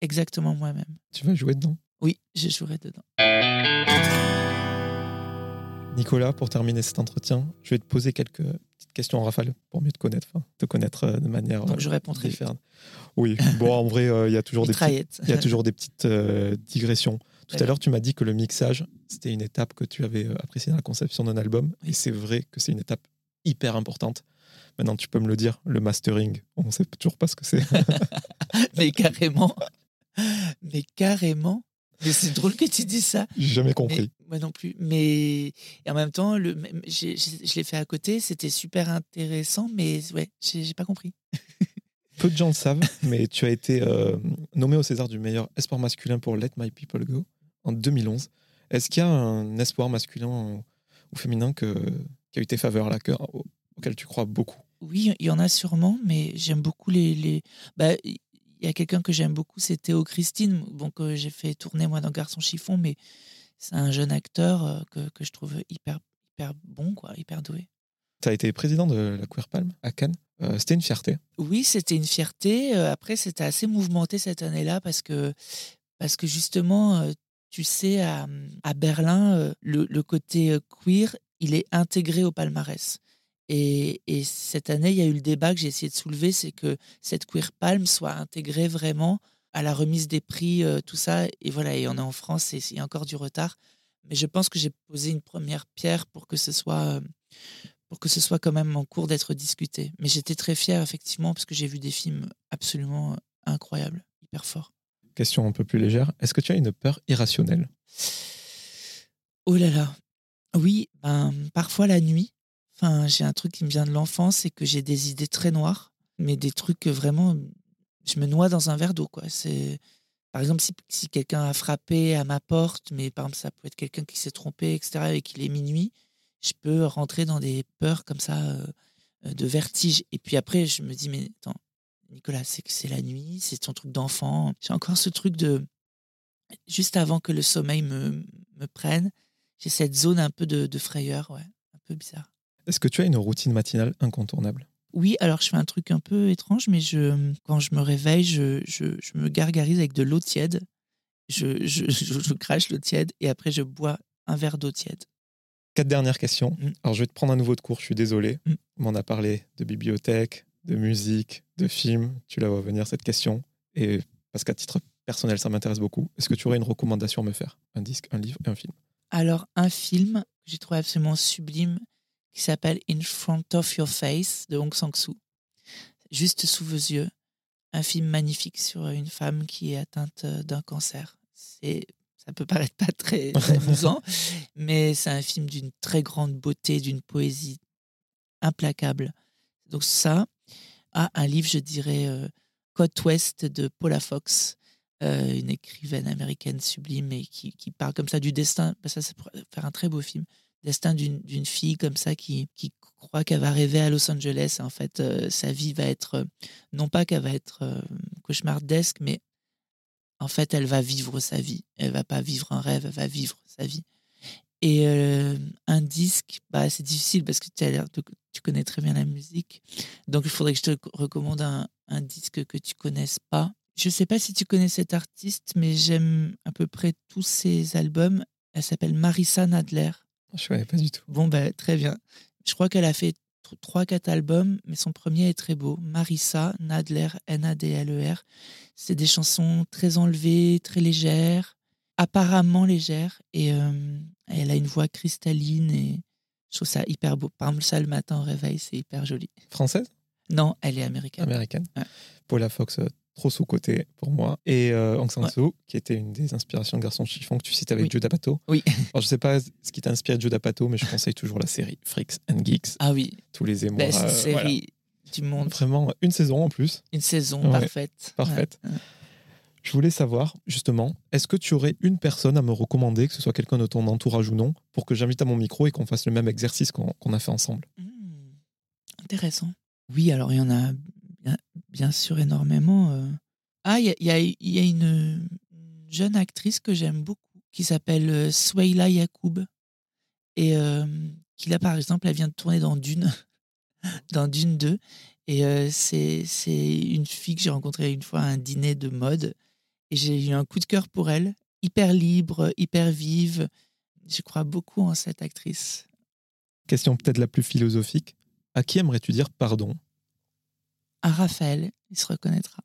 exactement moi-même. Tu vas jouer dedans? Oui, je jouerai dedans. Nicolas, pour terminer cet entretien, je vais te poser quelques petites questions en rafale pour mieux te connaître, te connaître euh, de manière Donc je répondrai différente. Oui, bon, en vrai, euh, il y a toujours des il y a toujours des petites euh, digressions. Tout à l'heure, tu m'as dit que le mixage, c'était une étape que tu avais appréciée dans la conception d'un album, et c'est vrai que c'est une étape hyper importante. Maintenant, tu peux me le dire, le mastering, on ne sait toujours pas ce que c'est. Mais carrément, mais carrément. Mais c'est drôle que tu dis ça. J'ai jamais compris. moi non plus. Mais en même temps, le, je l'ai fait à côté. C'était super intéressant, mais ouais, j'ai pas compris. Peu de gens le savent, mais tu as été euh, nommé au César du meilleur espoir masculin pour Let My People Go en 2011. Est-ce qu'il y a un espoir masculin ou féminin que, qui a eu tes faveurs là, auquel tu crois beaucoup? Oui, il y en a sûrement, mais j'aime beaucoup les. les... Bah, il y a quelqu'un que j'aime beaucoup, c'est Théo Christine, bon, que j'ai fait tourner moi dans Garçon Chiffon, mais c'est un jeune acteur euh, que, que, je trouve hyper, hyper bon, quoi, hyper doué. Tu as été président de la Queer Palm à Cannes. Euh, c'était une fierté. Oui, c'était une fierté. Euh, après, c'était assez mouvementé cette année-là parce que, parce que justement, tu sais, à, Berlin, le, le, côté queer, il est intégré au palmarès. Et, cette année, il y a eu le débat que j'ai essayé de soulever, c'est que cette Queer Palm soit intégrée vraiment à la remise des prix, euh, tout ça. Et voilà, et on est en France et il y a encore du retard. Mais je pense que j'ai posé une première pierre pour que ce soit, euh, pour que ce soit quand même en cours d'être discuté. Mais j'étais très fier, effectivement, parce que j'ai vu des films absolument incroyables, hyper forts. Question un peu plus légère. Est-ce que tu as une peur irrationnelle? Oh là là. Oui, ben, parfois la nuit, Enfin, j'ai un truc qui me vient de l'enfance, c'est que j'ai des idées très noires, mais des trucs que vraiment, je me noie dans un verre d'eau. Quoi. C'est, par exemple, si, quelqu'un a frappé à ma porte, mais par exemple, ça peut être quelqu'un qui s'est trompé, etc., et qu'il est minuit, je peux rentrer dans des peurs comme ça, euh, de vertige. Et puis après, je me dis, mais attends, Nicolas, c'est que c'est la nuit, c'est ton truc d'enfant. J'ai encore ce truc de. Juste avant que le sommeil me, me prenne, j'ai cette zone un peu de, de frayeur, ouais, un peu bizarre. Est-ce que tu as une routine matinale incontournable? Oui, alors je fais un truc un peu étrange, mais je, quand je me réveille, je, je, je me gargarise avec de l'eau tiède. Je, je, je, je crache l'eau tiède et après je bois un verre d'eau tiède. Quatre dernières questions. Mm. Alors, je vais te prendre un nouveau de cours, je suis désolé. Mm. On m'en a parlé de bibliothèque, de musique, de film. Tu la vois venir, cette question. Et parce qu'à titre personnel, ça m'intéresse beaucoup. Est-ce que tu aurais une recommandation à me faire? Un disque, un livre et un film? Alors, un film que j'ai trouvé absolument sublime qui s'appelle In Front of Your Face de Hong Sang-soo. Juste sous vos yeux. Un film magnifique sur une femme qui est atteinte d'un cancer. C'est, ça peut paraître pas très amusant, mais c'est un film d'une très grande beauté, d'une poésie implacable. Donc ça, ah, un livre, je dirais, euh, Côte Ouest de Paula Fox, euh, une écrivaine américaine sublime et qui, qui parle comme ça du destin. Bah, ça, c'est pour faire un très beau film. Destin d'une fille comme ça qui, qui croit qu'elle va rêver à Los Angeles. En fait, euh, sa vie va être, non pas qu'elle va être cauchemardesque, mais en fait, elle va vivre sa vie. Elle va pas vivre un rêve, elle va vivre sa vie. Et euh, un disque, bah, c'est difficile parce que tu as l'air de- tu connais très bien la musique. Donc, il faudrait que je te recommande un, un disque que tu connaisses pas. Je sais pas si tu connais cette artiste, mais j'aime à peu près tous ses albums. Elle s'appelle Marissa Nadler. Je ne connais pas du tout. Bon, bah, très bien. Je crois qu'elle a fait 3-4 albums, mais son premier est très beau. Marissa Nadler, N-A-D-L-E-R. C'est des chansons très enlevées, très légères, apparemment légères. Et euh, elle a une voix cristalline et je trouve ça hyper beau. Par exemple, ça le matin au réveil, c'est hyper joli. Française? Non, elle est américaine. Américaine. Ouais. Paula Fox, euh, trop sous-côté pour moi. Et euh, Aung San Suu, qui était une des inspirations de Garçon Chiffon que tu cites avec Oui. Joe D'Apato. Oui. Alors, je sais pas ce qui t'a inspiré de Joe D'Apato, mais je conseille toujours la série Freaks and Geeks. Ah oui, Tous les émois. best euh, série du monde. Vraiment, une saison en plus. Une saison Ouais, parfaite. parfaite. Je voulais savoir, justement, est-ce que tu aurais une personne à me recommander, que ce soit quelqu'un de ton entourage ou non, pour que j'invite à mon micro et qu'on fasse le même exercice qu'on a fait ensemble? Hmm, Intéressant. Oui, alors il y en a bien, sûr énormément. euh. Ah, il y a, une une jeune actrice que j'aime beaucoup qui s'appelle euh, Swaila Yacoub. Et euh, qui, là, par exemple, elle vient de tourner dans Dune, dans Dune 2. Et c'est une fille que j'ai rencontrée une fois à un dîner de mode. Et j'ai eu un coup de cœur pour elle. Hyper libre, hyper vive. Je crois beaucoup en cette actrice. Question peut-être la plus philosophique. À qui aimerais-tu dire pardon? À Raphaël, il se reconnaîtra.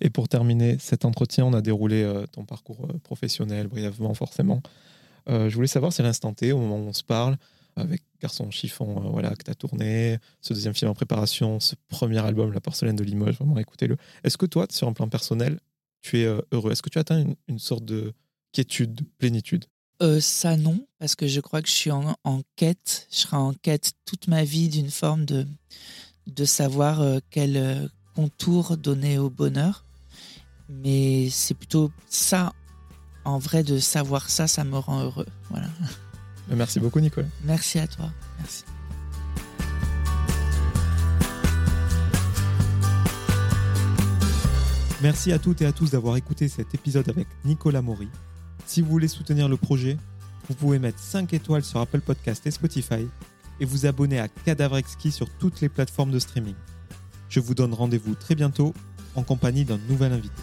Et pour terminer cet entretien, on a déroulé euh, ton parcours euh, professionnel brièvement, forcément. Euh, je voulais savoir si à l'instant T, au moment où on se parle, avec Garçon Chiffon, euh, voilà, que tu as tourné, ce deuxième film en préparation, ce premier album, La porcelaine de Limoges, vraiment écoutez-le. Est-ce que toi, sur un plan personnel, tu es euh, heureux Est-ce que tu atteins une, une sorte de quiétude, de plénitude? Euh, ça non, parce que je crois que je suis en, en quête, je serai en quête toute ma vie d'une forme de, de savoir euh, quel contour donner au bonheur. Mais c'est plutôt ça, en vrai, de savoir ça, ça me rend heureux. Voilà. Merci beaucoup, Nicolas. Merci à toi. Merci. Merci à toutes et à tous d'avoir écouté cet épisode avec Nicolas Maury. Si vous voulez soutenir le projet, vous pouvez mettre 5 étoiles sur Apple Podcast et Spotify et vous abonner à Cadavre Exquis sur toutes les plateformes de streaming. Je vous donne rendez-vous très bientôt en compagnie d'un nouvel invité.